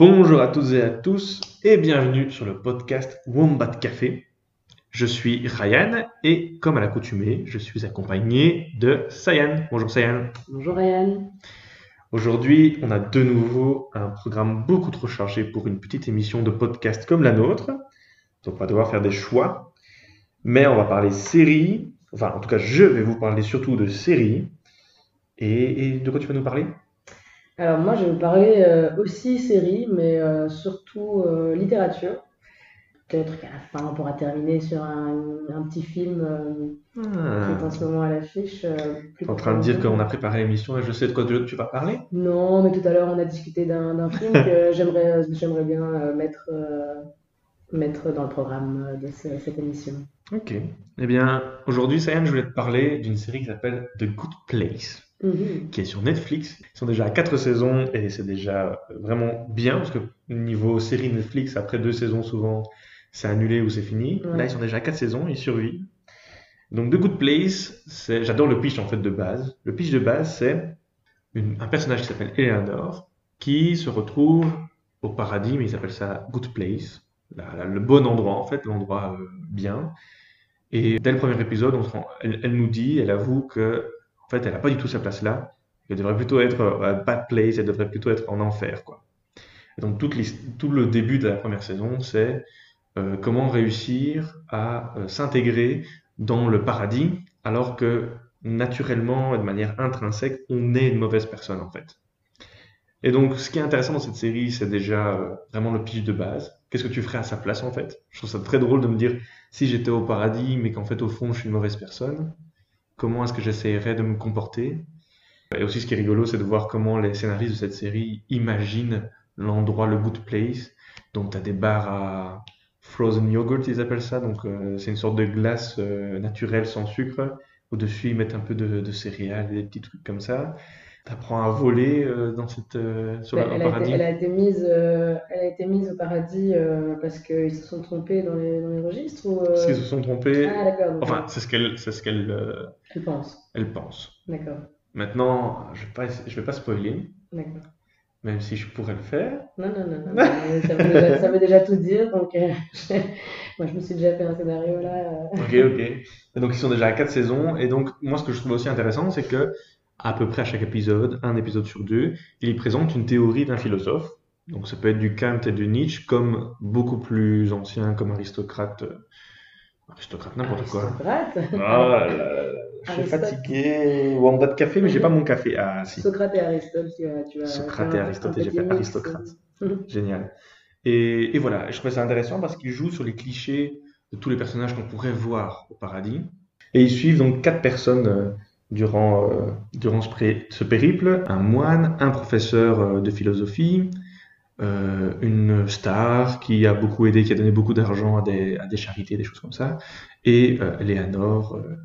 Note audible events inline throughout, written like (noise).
Bonjour à toutes et à tous et bienvenue sur le podcast Wombat Café. Je suis Ryan et comme à l'accoutumée, je suis accompagné de Sayan. Bonjour Sayan. Bonjour Ryan. Aujourd'hui, on a de nouveau un programme beaucoup trop chargé pour une petite émission de podcast comme la nôtre. Donc on va devoir faire des choix. Mais on va parler séries. Enfin, en tout cas, je vais vous parler surtout de séries. Et, et de quoi tu vas nous parler? Alors moi je vais vous parler euh, aussi série, mais euh, surtout euh, littérature. Peut-être qu'à la fin on pourra terminer sur un, un petit film euh, qui est en ce moment à l'affiche. euh, T'es en train de dire qu'on a préparé l'émission et je sais de quoi tu tu vas parler? Non, mais tout à l'heure on a discuté d'un (laughs) film que j'aimerais j'aimerais bien mettre, mettre dans le programme de ce- cette émission. Ok. Eh bien, aujourd'hui, Sayan, je voulais te parler d'une série qui s'appelle The Good Place, Mhm. qui est sur Netflix. Ils sont déjà à quatre saisons et c'est déjà vraiment bien parce que niveau série Netflix, après deux saisons, souvent, c'est annulé ou c'est fini. Ouais. Là, ils sont déjà à quatre saisons, ils survivent. Donc, The Good Place, c'est, j'adore le pitch en fait de base. Le pitch de base, c'est une- un personnage qui s'appelle Eleanor qui se retrouve au paradis, mais ils appellent ça Good Place, la- la- le bon endroit en fait, l'endroit euh, bien. Et dès le premier épisode, on se rend- elle, elle nous dit, elle avoue que en fait, elle n'a pas du tout sa place là. Elle devrait plutôt être euh, à bad place, elle devrait plutôt être en enfer, quoi. Donc tout le début de la première saison, c'est euh, comment réussir à euh, s'intégrer dans le paradis, alors que naturellement et de manière intrinsèque, on est une mauvaise personne en fait. Et donc, ce qui est intéressant dans cette série, c'est déjà vraiment le pitch de base. Qu'est-ce que tu ferais à sa place en fait? Je trouve ça très drôle de me dire si j'étais au paradis, mais qu'en fait au fond je suis une mauvaise personne, comment est-ce que j'essayerais de me comporter? Et aussi ce qui est rigolo, c'est de voir comment les scénaristes de cette série imaginent l'endroit, le good place. Donc tu as des bars à frozen yogurt, ils appellent ça. Donc euh, c'est une sorte de glace euh, naturelle sans sucre. Au-dessus, ils mettent un peu de, de céréales et des petits trucs comme ça. Apprends à voler euh, dans cette, euh, sur Ben, le elle, a été, paradis. elle a été mise, euh, elle a été mise au paradis euh, parce qu'ils se sont trompés dans les, dans les registres ou, Parce qu'ils se sont trompés. Ah d'accord, Enfin, c'est ce qu'elle c'est ce qu'elle elle pense. elle pense. D'accord, Maintenant, je vais pas, je vais pas spoiler, d'accord. même si je pourrais le faire. Non, non, non, ça veut déjà, ça veut déjà tout dire, donc (laughs) moi je me suis déjà fait un scénario là. Ok, ok. Et donc ils sont déjà à quatre saisons. Et donc moi ce que je trouve aussi intéressant, c'est que à peu près à chaque épisode, un épisode sur deux, il y présente une théorie d'un philosophe. Donc ça peut être du Kant et du Nietzsche, comme beaucoup plus anciens, comme Aristocrate. euh, Aristocrate, n'importe quoi. Aristocrate. Ah là là. Je suis fatigué. Ou en bas de café, mais j'ai pas mon café. Ah si. Socrate et Aristote, tu as, tu as Socrate et Aristote, j'ai fait aristocrate. (laughs) Génial. Et, et voilà, je trouvais ça intéressant parce qu'ils jouent sur les clichés de tous les personnages qu'on pourrait voir au paradis. Et ils suivent donc quatre personnes euh, durant, euh, durant ce, pré- ce périple. Un moine, un professeur euh, de philosophie, euh, une star qui a beaucoup aidé, qui a donné beaucoup d'argent à des, à des charités, des choses comme ça, et euh, Léanor, euh,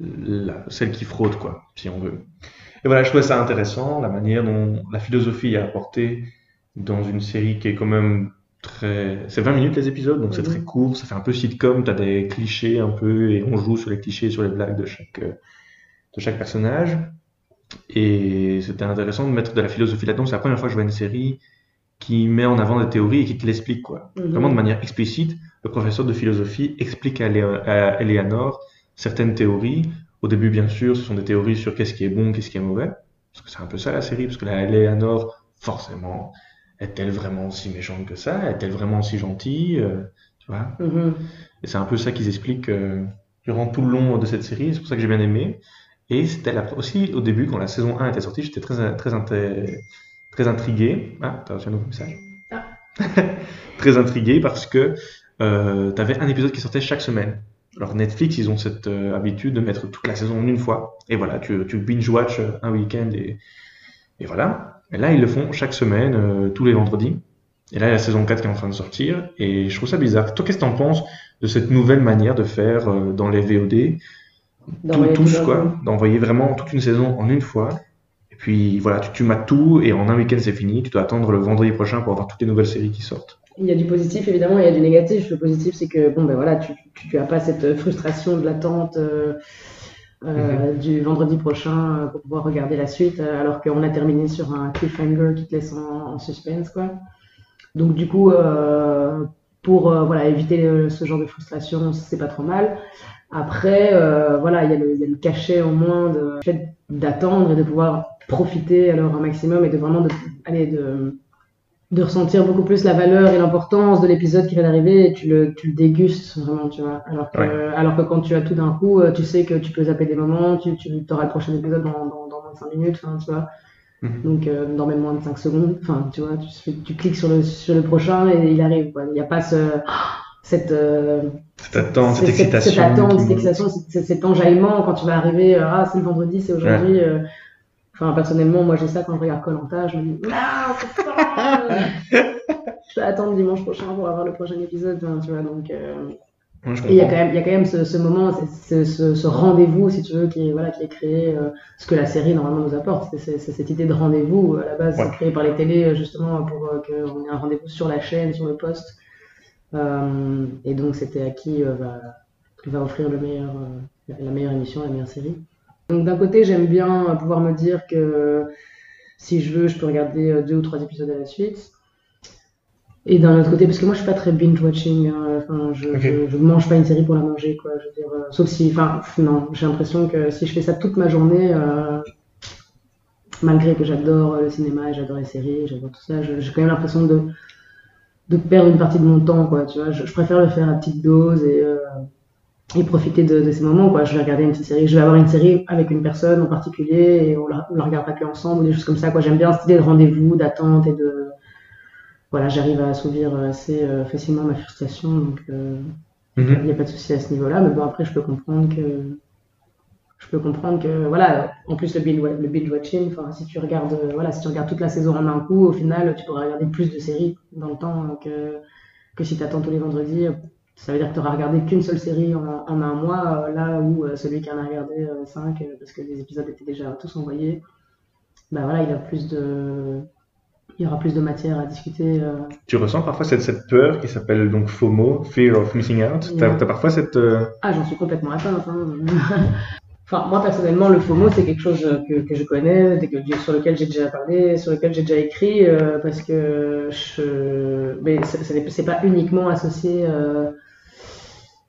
la- celle qui fraude, quoi, si on veut. Et voilà, je trouvais ça intéressant, la manière dont la philosophie est apportée dans une série qui est quand même très... C'est 20 minutes les épisodes, donc c'est Mhm. très court, ça fait un peu sitcom, t'as des clichés un peu, et on joue sur les clichés, sur les blagues de chaque, de chaque personnage. Et c'était intéressant de mettre de la philosophie là-dedans. C'est la première fois que je vois une série qui met en avant des théories et qui te l'explique, quoi. Mhm. Vraiment de manière explicite, le professeur de philosophie explique à, à Eleanor certaines théories. Au début, bien sûr, ce sont des théories sur qu'est-ce qui est bon, qu'est-ce qui est mauvais. Parce que c'est un peu ça la série, parce que la Eleanor, forcément, est-elle vraiment si méchante que ça? Est-elle vraiment si gentille? Euh, tu vois? Mhm. Et c'est un peu ça qu'ils expliquent euh, durant tout le long de cette série. C'est pour ça que j'ai bien aimé. Et c'était aussi au début, quand la saison 1 était sortie, j'étais très, très, très intrigué. Ah, t'as reçu un nouveau message. Ah. (laughs) très intrigué parce que euh, t'avais un épisode qui sortait chaque semaine. Alors Netflix, ils ont cette euh, habitude de mettre toute la saison en une fois. Et voilà, tu, tu binge-watch euh, un week-end et, et voilà. Et là, ils le font chaque semaine, euh, tous les vendredis. Et là, il y a la saison 4 qui est en train de sortir. Et je trouve ça bizarre. Toi, qu'est-ce que t'en penses de cette nouvelle manière de faire dans les VOD, tout, tous, quoi, d'envoyer vraiment toute une saison en une fois. Et puis voilà, tu, tu mates tout et en un week-end c'est fini. Tu dois attendre le vendredi prochain pour avoir toutes les nouvelles séries qui sortent. Il y a du positif évidemment, il y a du négatif. Le positif, c'est que bon ben voilà, tu, tu, tu as pas cette frustration de l'attente euh, euh, du vendredi prochain euh, pour pouvoir regarder la suite, euh, alors qu'on a terminé sur un cliffhanger qui te laisse en, en suspense quoi. Donc du coup, euh, pour euh, voilà, éviter ce genre de frustration, c'est pas trop mal. Après, euh, voilà, il y, a le, y a le cachet au moins de fait d'attendre et de pouvoir profiter alors un maximum et de vraiment de, aller de, de ressentir beaucoup plus la valeur et l'importance de l'épisode qui vient d'arriver et tu le, tu le dégustes vraiment, tu vois. Alors que, alors que quand tu as tout d'un coup, tu sais que tu peux zapper des moments, tu, tu auras le prochain épisode dans, dans, dans 25 minutes, tu vois. Mhm. Donc, euh, dans même moins de 5 secondes, enfin, tu vois, tu, tu, cliques sur le, sur le prochain et il arrive. Quoi. Il n'y a pas ce, cette, euh, cette attente, cette, excitation. Cette attente, cette excitation, cet enjaillement quand tu vas arriver, euh, ah, c'est le vendredi, c'est aujourd'hui. Euh. Enfin, personnellement, moi, j'ai ça quand je regarde Colanta, je me dis, ah, c'est ça (laughs) Je vais attendre dimanche prochain pour avoir le prochain épisode, tu vois, donc il y a quand même, il y a quand même ce, ce moment, ce, ce, ce rendez-vous, si tu veux, qui est, voilà, qui est créé, euh, ce que la série normalement nous apporte. C'est cette idée de rendez-vous. À la base, c'est créé par les télés justement pour euh, qu'on ait un rendez-vous sur la chaîne, sur le poste. Euh, et donc, c'était à qui va, va offrir le meilleur, la meilleure émission, la meilleure série. Donc, d'un côté, j'aime bien pouvoir me dire que si je veux, je peux regarder deux ou trois épisodes à la suite. Et d'un autre côté, parce que moi je suis pas très binge-watching, hein, enfin, je, je, mange pas une série pour la manger, quoi. Je veux dire, euh, sauf si, enfin, non, j'ai l'impression que si je fais ça toute ma journée, euh, malgré que j'adore le cinéma, j'adore les séries, j'adore tout ça, j'ai quand même l'impression de, de perdre une partie de mon temps, quoi. Tu vois, je, préfère le faire à petite dose et, euh, et profiter de, de, ces moments, quoi. Je vais regarder une petite série, je vais avoir une série avec une personne en particulier et on la, on la regardera que ensemble, des choses comme ça, quoi. J'aime bien cette idée de rendez-vous, d'attente et de voilà, j'arrive à assouvir assez euh, facilement ma frustration, donc euh, mhm. il n'y a pas de souci à ce niveau-là. Mais bon, après, je peux comprendre que je peux comprendre que voilà en plus le binge, le binge watching enfin si tu regardes euh, voilà si tu regardes toute la saison en un coup au final tu pourras regarder plus de séries dans le temps que que si tu attends tous les vendredis ça veut dire que tu n'auras regardé qu'une seule série en, en un mois là où celui qui en a regardé cinq parce que les épisodes étaient déjà tous envoyés bah voilà il a plus de il y aura plus de matière à discuter. Euh. Tu ressens parfois cette, cette peur qui s'appelle donc FOMO, Fear of Missing Out? Tu as, parfois cette. Euh, ah, j'en suis complètement atteinte. Hein. (laughs) enfin, moi personnellement, le FOMO, c'est quelque chose que, que je connais, sur lequel j'ai déjà parlé, sur lequel j'ai déjà écrit, euh, parce que je. Mais c'est pas uniquement associé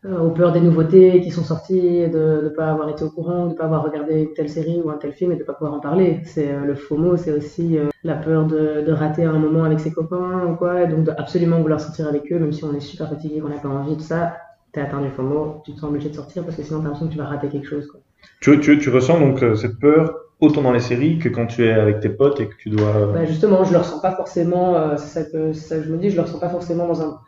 euh, aux peurs des nouveautés qui sont sorties, de ne pas avoir été au courant, de ne pas avoir regardé une telle série ou un tel film et de ne pas pouvoir en parler. C'est euh, le FOMO, c'est aussi euh, la peur de, de, rater un moment avec ses copains ou quoi, et donc de absolument vouloir sortir avec eux, même si on est super fatigué, qu'on n'a pas envie de ça. T'es atteint du FOMO, tu te sens obligé de sortir parce que sinon t'as l'impression que tu vas rater quelque chose. Quoi. Tu, tu, tu ressens donc cette peur autant dans les séries que quand tu es avec tes potes et que tu dois. Bah justement, je le ressens pas forcément. c'est ça, que, ça que je me dis, je le ressens pas forcément dans un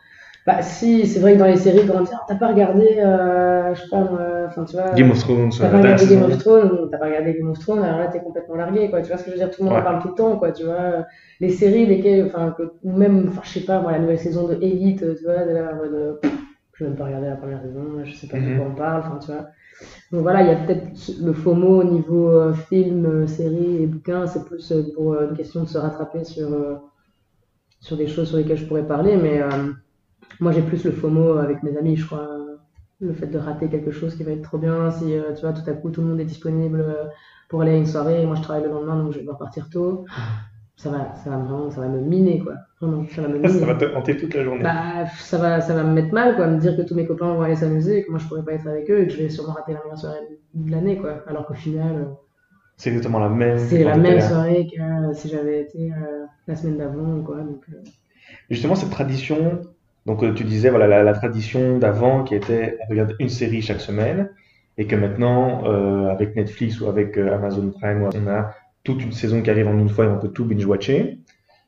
bah si, c'est vrai que dans les séries, quand on dit, ah, t'as pas regardé, euh, je sais pas, enfin tu vois. Game of Thrones, t'as pas regardé Game of Thrones, t'as pas regardé Game of Thrones, alors là t'es complètement largué, quoi. Tu vois ce que je veux dire Tout le monde en parle tout le temps, quoi. Tu vois, les séries, lesquelles, enfin, ou même, enfin, je sais pas, moi, la nouvelle saison de Elite, tu vois, de la, de, je vais même pas regarder la première saison, je sais pas de quoi mhm. on parle, enfin, tu vois. Donc voilà, il y a peut-être le FOMO au niveau euh, film, euh, série et bouquin, c'est plus euh, pour une question de se rattraper sur, des choses sur lesquelles je pourrais parler, mais moi, j'ai plus le FOMO avec mes amis, je crois. Le fait de rater quelque chose qui va être trop bien. Si, tu vois, tout à coup, tout le monde est disponible pour aller à une soirée, et moi, je travaille le lendemain, donc je vais devoir partir tôt. Ça va, ça va vraiment, ça va me miner, quoi. Vraiment, ça va me (laughs) miner. ça va te hanter toute la journée. Bah, ça va, ça va me mettre mal, quoi. Me dire que tous mes copains vont aller s'amuser et que moi, je pourrais pas être avec eux et que je vais sûrement rater la meilleure soirée de l'année, quoi. Alors qu'au final. Euh, c'est exactement la même. C'est la même soirée que si j'avais été la semaine d'avant, quoi. Donc, Justement, cette tradition donc euh, tu disais voilà la, tradition d'avant qui était on regarde une série chaque semaine et que maintenant euh, avec Netflix ou avec euh, Amazon Prime on a toute une saison qui arrive en une fois et on peut tout binge watcher.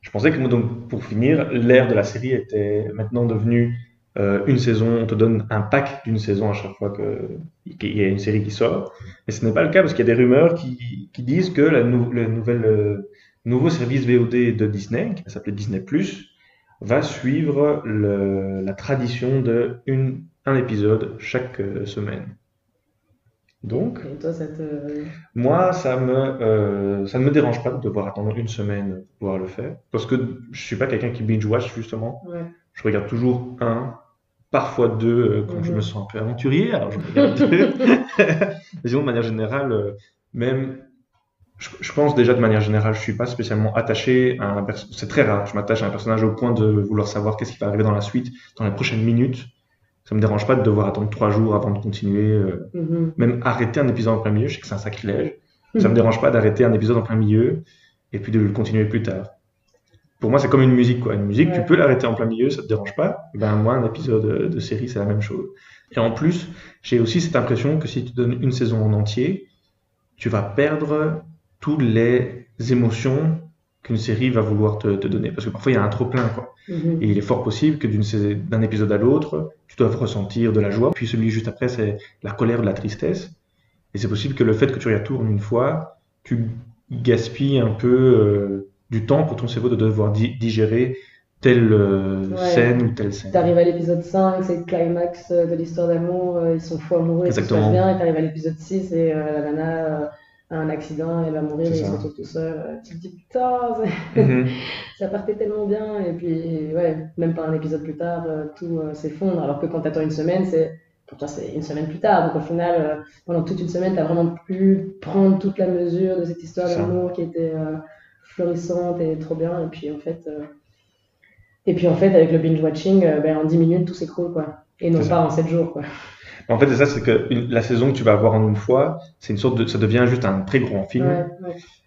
Je pensais que donc pour finir l'ère de la série était maintenant devenue une saison, on te donne un pack d'une saison à chaque fois qu'il y a une série qui sort. Mais ce n'est pas le cas parce qu'il y a des rumeurs qui, disent que le nouvelle, nouveau service VOD de Disney, qui s'appelait Disney Plus, va suivre la tradition de épisode chaque euh, semaine. Donc, toi, ça te... moi, ça me, euh, ça ne me dérange pas de devoir attendre une semaine pour pouvoir le faire, parce que je suis pas quelqu'un qui binge watch justement. Ouais. Je regarde toujours un, parfois deux euh, quand je mhm. me sens un peu aventurier. Alors je regarde deux. (laughs) Sinon, de manière générale, même je, pense déjà de manière générale, je suis pas spécialement attaché à un personnage. C'est très rare. Je m'attache à un personnage au point de vouloir savoir qu'est-ce qui va arriver dans la suite, dans les prochaines minutes. Ça me dérange pas de devoir attendre trois jours avant de continuer. Euh, mm-hmm. Même arrêter un épisode en plein milieu, je sais que c'est un sacrilège. Ça me dérange pas d'arrêter un épisode en plein milieu et puis de le continuer plus tard. Pour moi, c'est comme une musique, quoi. Une musique, tu peux l'arrêter en plein milieu, ça te dérange pas. Ben, moi, un épisode de série, c'est la même chose. Et en plus, j'ai aussi cette impression que si tu donnes une saison en entier, tu vas perdre toutes les émotions qu'une série va vouloir te, donner. Parce que parfois, il y a un trop-plein. quoi. Mhm. Et il est fort possible que d'un épisode à l'autre, tu doives ressentir de la joie. Puis celui juste après, c'est la colère, de la tristesse. Et c'est possible que le fait que tu retournes une fois, tu gaspilles un peu euh, du temps pour ton cerveau de devoir digérer telle euh, scène ou telle scène. Tu arrives à l'épisode 5, c'est le climax euh, de l'histoire d'amour, ils sont fous amoureux, et tout se passe bien, et tu arrives à l'épisode 6 et la nana un accident, elle va mourir, il se retrouve tout seul. Tu te dis putain, mhm. (laughs) ça partait tellement bien. Et puis, ouais, même pas un épisode plus tard, euh, tout euh, s'effondre. Alors que quand tu attends une semaine, c'est pour toi, c'est une semaine plus tard. Donc au final, euh, pendant toute une semaine, tu as vraiment pu prendre toute la mesure de cette histoire d'amour qui était florissante et trop bien. Et puis en fait, et puis en fait, avec le binge watching, ben, en 10 minutes, tout s'écroule quoi. Et non pas en 7 jours quoi. En fait, c'est ça, c'est que la saison que tu vas avoir en une fois, c'est une sorte de, ça devient juste un très grand film.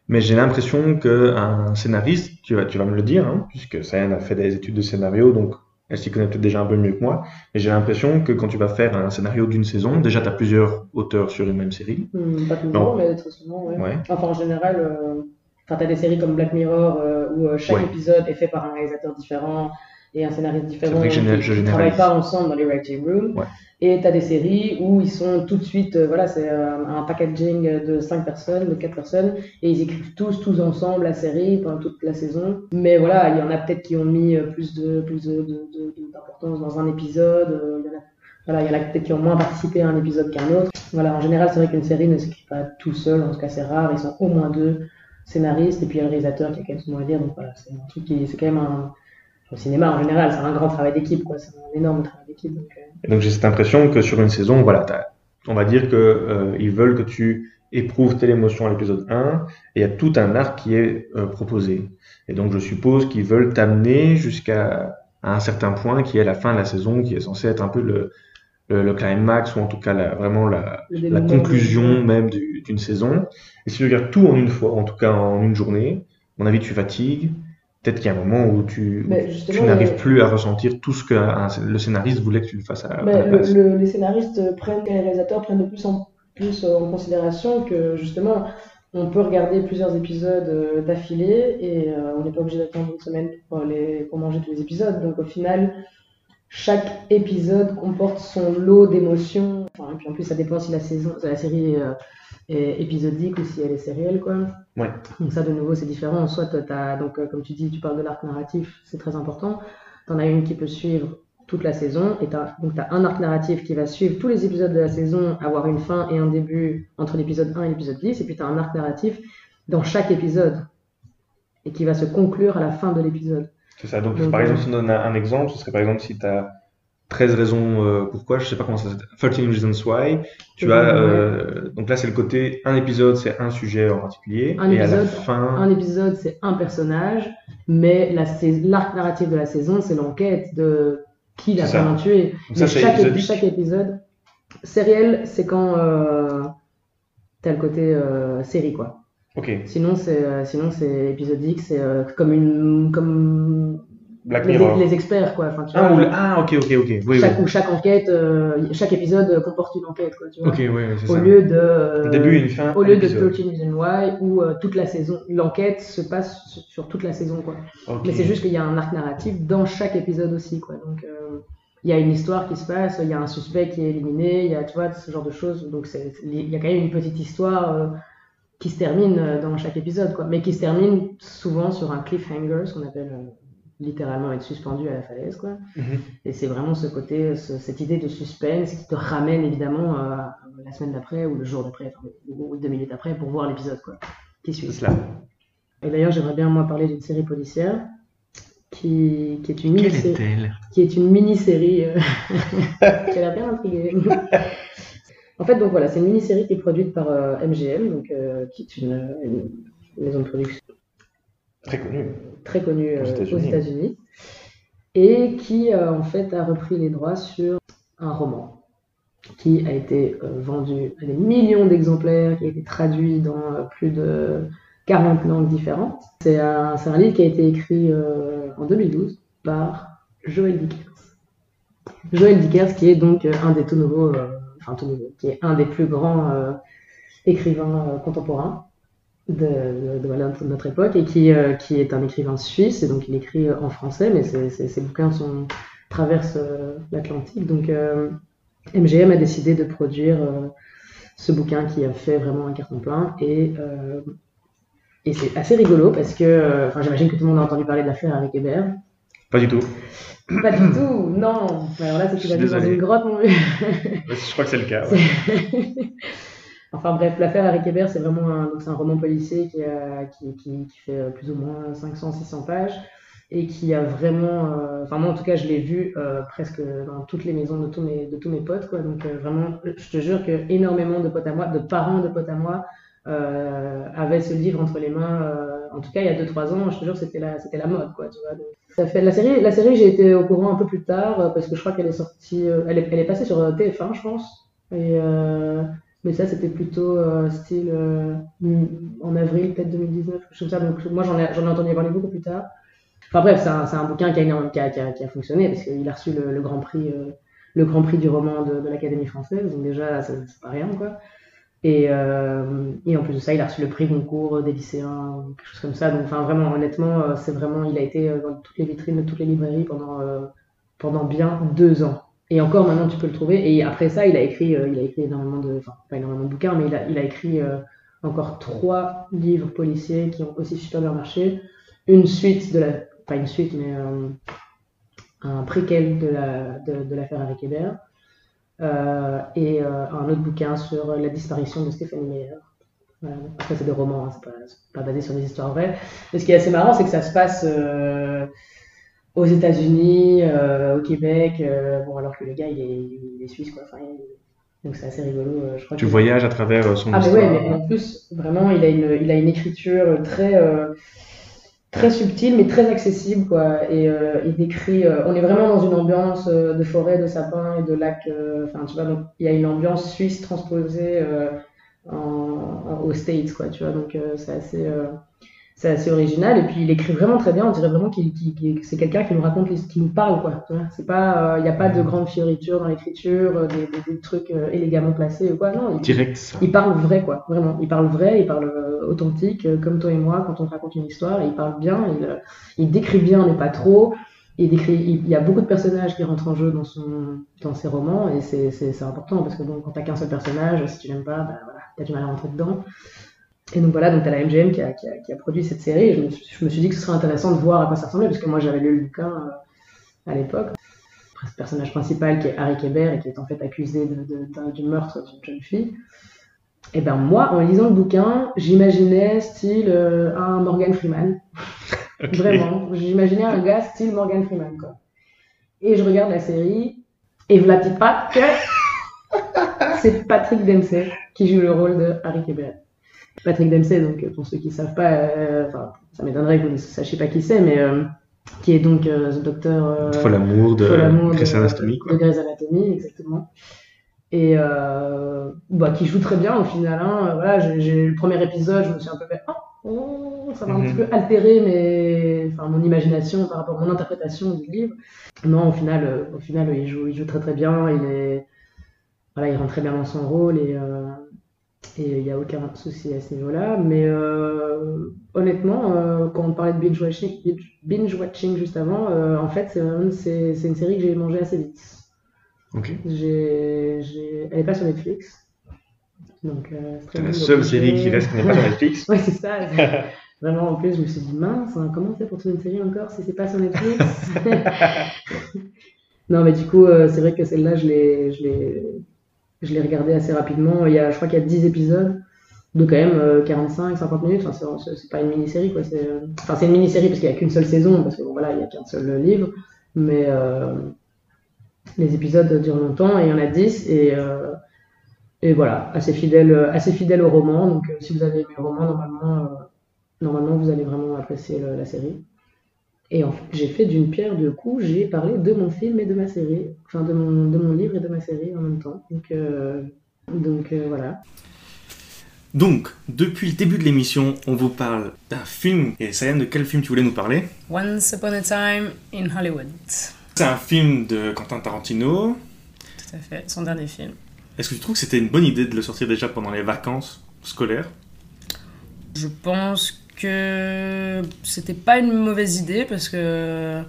Mais j'ai l'impression qu'un scénariste, tu vas, tu vas me le dire, hein, puisque Sayan a fait des études de scénario, donc elle s'y connaît peut-être déjà un peu mieux que moi. Mais j'ai l'impression que quand tu vas faire un scénario d'une saison, déjà tu as plusieurs auteurs sur une même série. Hmm, pas toujours, mais très souvent, ouais. Enfin, en général, euh, tu as des séries comme Black Mirror euh, où euh, chaque épisode est fait par un réalisateur différent et un scénariste différent. Je, ne travaillent pas ensemble dans les writing rooms. Et tu as des séries où ils sont tout de suite, euh, voilà, c'est euh, un packaging de 5 personnes, de 4 personnes, et ils écrivent tous, tous ensemble la série pendant toute la saison. Mais voilà, il y en a peut-être qui ont mis euh, plus de plus d'importance de, dans un épisode. Il y en a, voilà, il y en a peut-être qui ont moins participé à un épisode qu'un autre. Voilà, en général, c'est vrai qu'une série ne s'écrit pas tout seul, en tout cas c'est rare, ils sont au moins deux scénaristes, et puis il y a le réalisateur qui a quand même son mot à dire, donc voilà, c'est un truc qui, c'est quand même un, au cinéma en général, c'est un grand travail d'équipe, quoi, c'est un énorme travail d'équipe. Donc, et donc j'ai cette impression que sur une saison, voilà, on va dire que euh, ils veulent que tu éprouves telle émotion à l'épisode 1, et il y a tout un arc qui est euh, proposé. Et donc je suppose qu'ils veulent t'amener jusqu'à un certain point qui est la fin de la saison, qui est censé être un peu le, le, climax, ou en tout cas vraiment la, la conclusion même d'une saison. Et si tu regardes tout en une fois, en tout cas en une journée, à mon avis tu fatigues, peut-être qu'il y a un moment où tu, n'arrives plus à ressentir tout ce que le scénariste voulait que tu le fasses à, les scénaristes prennent, les réalisateurs prennent de plus en plus euh, en considération que justement, on peut regarder plusieurs épisodes euh, d'affilée et euh, on n'est pas obligé d'attendre une semaine pour, les, pour manger tous les épisodes. Donc au final, chaque épisode comporte son lot d'émotions. Enfin, et puis en plus, ça dépend si la saison, la série épisodique ou si elle est sérielle, quoi. Ouais. Donc ça, de nouveau, c'est différent. Soit tu as, donc, euh, comme tu dis, tu parles de l'arc narratif, c'est très important. Tu en as une qui peut suivre toute la saison, et as, donc tu as un arc narratif qui va suivre tous les épisodes de la saison, avoir une fin et un début entre l'épisode 1 et l'épisode 10, et puis tu as un arc narratif dans chaque épisode, et qui va se conclure à la fin de l'épisode. C'est ça, donc, par exemple, si on donne un, un exemple, ce serait par exemple si tu as 13 raisons euh, pourquoi, je sais pas comment ça s'appelle, 13 reasons why. Tu as, euh, donc là c'est le côté, un épisode c'est un sujet en particulier. Un et épisode, à la fin... un épisode c'est un personnage, mais l'arc narratif de la saison c'est l'enquête de qui l'a vraiment tué. mais chaque, épisode, chaque épisode, sériel c'est quand euh, t'as le côté euh, série quoi. Sinon c'est sinon c'est épisodique, c'est comme une comme Black les, Mirror. les experts, quoi. Enfin, tu ah, vois, ah, ok, ok, ok. Oui, chaque, oui. Ou chaque enquête, euh, chaque épisode comporte une enquête, quoi. Tu vois. Ok, oui, au ça. Lieu de, euh, début et une fin. Au lieu de 13 Reasons Why, où euh, toute la saison, l'enquête se passe sur, toute la saison, quoi. Okay. Mais c'est juste qu'il y a un arc narratif dans chaque épisode aussi, quoi. Donc, euh, il y a une histoire qui se passe, il y a un suspect qui est éliminé, il y a, tu vois, ce genre de choses. Donc, il y a quand même une petite histoire euh, qui se termine dans chaque épisode, quoi. Mais qui se termine souvent sur un cliffhanger, ce qu'on appelle littéralement être suspendu à la falaise quoi. -hmm. Et c'est vraiment ce côté, ce, cette idée de suspense qui te ramène évidemment euh, la semaine d'après ou le jour d'après, enfin, ou deux minutes après pour voir l'épisode quoi. Qui suit. Cela. Et d'ailleurs j'aimerais bien moi parler d'une série policière qui, qui est une mini-série. est-elle? Qui est une mini-série euh, (laughs) qui a l'air bien intriguée. En fait, donc voilà, c'est une mini-série qui est produite par MGM, donc, qui est une, maison de production très connue aux États-Unis, et qui en fait a repris les droits sur un roman qui a été vendu à des millions d'exemplaires, qui a été traduit dans plus de 40 langues différentes. C'est un, un, livre qui a été écrit en 2012 par Joël Dickers. Joël Dickers, qui est donc euh, un des tout nouveaux, euh, enfin tout nouveau, qui est un des plus grands euh, écrivains contemporains de, notre époque et qui, qui est un écrivain suisse et donc il écrit en français, mais ses bouquins sont, traversent l'Atlantique. Donc MGM a décidé de produire ce bouquin qui a fait vraiment un carton plein et et c'est assez rigolo parce que, enfin, j'imagine que tout le monde a entendu parler de l'affaire avec Hébert. Pas du tout. Pas du tout, non. Alors là, c'est a vu dans une grotte, mon vieux. je crois que c'est le cas. (laughs) enfin bref, l'affaire Harry Hébert, c'est vraiment un, un roman policier qui, qui, qui, qui, fait euh, plus ou moins 500-600 pages et qui a vraiment, euh, enfin moi en tout cas je l'ai vu euh, presque dans toutes les maisons de tous mes, de tous mes potes, quoi. donc vraiment, je te jure que énormément de potes à moi, de parents de potes à moi, avaient ce livre entre les mains, en tout cas il y a 2-3 ans, je te jure c'était la, c'était la mode, quoi. Donc, ça fait, la série, la série j'ai été au courant un peu plus tard euh, parce que je crois qu'elle est sortie, euh, elle, est, elle est passée sur euh, TF1 je pense. Et, mais ça c'était plutôt style en avril peut-être 2019, chose comme ça. Donc moi j'en ai, ai entendu parler beaucoup plus tard. Enfin bref, c'est un, bouquin qui a, qui a, qui a, qui a fonctionné parce qu'il a reçu le, grand prix, le grand prix du roman de, de l'Académie française. Donc déjà c'est pas rien quoi. Et, euh, et, en plus de ça, il a reçu le prix concours des lycéens, quelque chose comme ça. Donc, enfin, vraiment, honnêtement, euh, c'est vraiment, il a été euh, dans toutes les vitrines de toutes les librairies pendant, pendant bien deux ans. Et encore maintenant, tu peux le trouver. Et après ça, il a écrit, il a écrit énormément de, enfin, pas énormément de bouquins, mais il a, écrit encore trois livres policiers qui ont aussi super bien marché. Une suite de la, pas une suite, mais un préquel de la, de, l'affaire avec Hébert. Euh, et euh, un autre bouquin sur la disparition de Stéphanie Meyer. Après, c'est des romans, hein, c'est pas, basé sur des histoires vraies. Mais ce qui est assez marrant, c'est que ça se passe euh, aux États-Unis, au Québec, bon, alors que le gars, il est, est suisse, quoi. Enfin, donc c'est assez rigolo. je crois tu voyages à travers son ah, histoire. Ah, mais ouais, mais en plus, vraiment, il a une, il a une écriture très très subtil mais très accessible quoi et euh, il décrit euh, on est vraiment dans une ambiance euh, de forêt de sapins et de lacs enfin tu vois donc il y a une ambiance suisse transposée en, aux States quoi tu vois donc c'est assez c'est assez original. Et puis il écrit vraiment très bien. On dirait vraiment qu'il c'est quelqu'un qui nous raconte qui nous parle quoi. C'est pas il n'y a pas de grande fioriture dans l'écriture des, des, trucs élégamment placés ou quoi. Non il, direct. il parle vrai quoi. Vraiment. Il parle vrai il parle authentique, euh, comme toi et moi, quand on raconte une histoire, il parle bien, il, euh, il décrit bien, mais pas trop. Il, décrit, il, y a beaucoup de personnages qui rentrent en jeu dans, son, dans ses romans, et c'est important, parce que bon, quand t'as qu'un seul personnage, si tu l'aimes pas, bah, voilà, t'as du mal à rentrer dedans. Et donc voilà, donc t'as la MGM qui a, qui, a, qui a, produit cette série, je me, je me, suis dit que ce serait intéressant de voir à quoi ça ressemblait, parce que moi j'avais lu le bouquin euh, à l'époque. Ce personnage principal qui est Harry Kéber et qui est en fait accusé de, de, du meurtre d'une jeune fille. Et ben moi, en lisant le bouquin, j'imaginais style euh, un Morgan Freeman. (laughs) Vraiment. J'imaginais un gars style Morgan Freeman, quoi. Et je regarde la série, et vous la dites pas que (laughs) c'est Patrick Dempsey qui joue le rôle de Harry Kéber. Patrick Dempsey, donc pour ceux qui ne savent pas, euh, ça m'étonnerait que vous ne sachiez pas qui c'est, mais euh, qui est donc ce docteur. Folamour de Grey's Anatomy. De Grey's Anatomy, exactement et euh, bah, qui joue très bien au final. Hein. Voilà, j'ai le premier épisode, je me suis un peu fait oh, ça m'a un petit mhm. peu altéré mais enfin mon imagination par rapport à mon interprétation du livre. Non, au final, euh, au final, il joue, il joue très très bien. Il est voilà, il rentre très bien dans son rôle et euh, et il n'y a aucun souci à ce niveau-là. Mais euh, honnêtement, euh, quand on parlait de binge watching, binge watching juste avant, euh, en fait, c'est une série que j'ai mangé assez vite. J'ai, Elle n'est pas sur Netflix. Donc, c'est la seule série qui reste qui n'est pas sur Netflix. ouais, c'est ça. (laughs) Vraiment, en plus, je me suis dit, mince, hein, comment c'est pour trouver une série encore si c'est pas sur Netflix? (laughs) (laughs) Non, mais du coup, c'est vrai que celle-là, je l'ai, je, l'ai, regardée assez rapidement. Il y a, je crois qu'il y a 10 épisodes de quand même 45, euh, 50 minutes. Enfin, c'est, pas une mini-série, quoi. C'est, enfin, c'est une mini-série parce qu'il n'y a qu'une seule saison, parce que voilà, il n'y a qu'un seul livre. Mais les épisodes durent longtemps et il y en a 10 et, euh, et voilà, assez fidèle, assez fidèle au roman. Donc, si vous avez aimé le roman, normalement, normalement vous allez vraiment apprécier la série. Et en fait, j'ai fait d'une pierre deux coups, j'ai parlé de mon film et de ma série, enfin de mon, de mon livre et de ma série en même temps. Donc, donc voilà. Donc, depuis le début de l'émission, on vous parle d'un film. Et Sayane, de quel film tu voulais nous parler? Once Upon a Time in Hollywood. C'est un film de Quentin Tarantino. Tout à fait, son dernier film. Est-ce que tu trouves que c'était une bonne idée de le sortir déjà pendant les vacances scolaires? Je pense que c'était pas une mauvaise idée parce que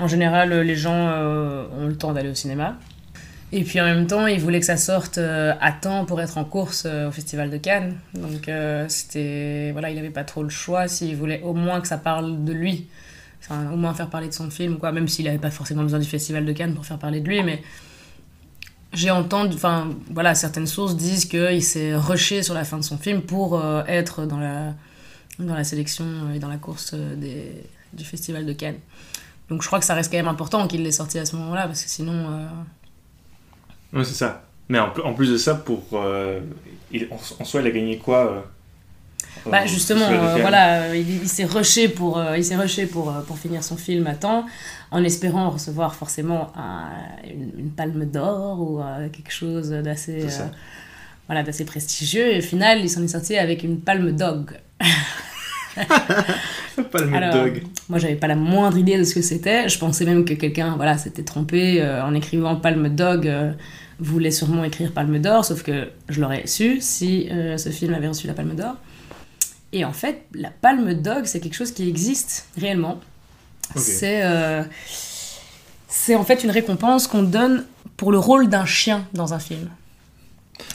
en général les gens euh, ont le temps d'aller au cinéma. Et puis en même temps, il voulait que ça sorte euh, à temps pour être en course euh, au Festival de Cannes. Donc c'était. Voilà, il n'avait pas trop le choix s'il voulait au moins que ça parle de lui. Au moins faire parler de son film, quoi. Même s'il n'avait pas forcément besoin du Festival de Cannes pour faire parler de lui. Mais j'ai entendu. Enfin, voilà, certaines sources disent qu'il s'est rushé sur la fin de son film pour être dans la, dans la sélection et dans la course des, du Festival de Cannes. Donc je crois que ça reste quand même important qu'il l'ait sorti à ce moment-là, parce que sinon. Oui, c'est ça. Mais en, plus de ça, pour, euh, en, soi, il a gagné quoi euh, bah, justement, euh, voilà, il, s'est rushé pour, il s'est rushé pour, pour finir son film à temps, en espérant recevoir forcément une, palme d'or ou quelque chose d'assez, voilà, d'assez prestigieux. Et au final, il s'en est sorti avec une palme dog. (laughs) palme dog. Moi, j'avais pas la moindre idée de ce que c'était. Je pensais même que quelqu'un, voilà, s'était trompé en écrivant palme dog voulait sûrement écrire Palme d'Or, sauf que je l'aurais su si euh, ce film avait reçu la Palme d'Or. Et en fait, la Palme d'Or, c'est quelque chose qui existe réellement. C'est euh, c'est en fait une récompense qu'on donne pour le rôle d'un chien dans un film.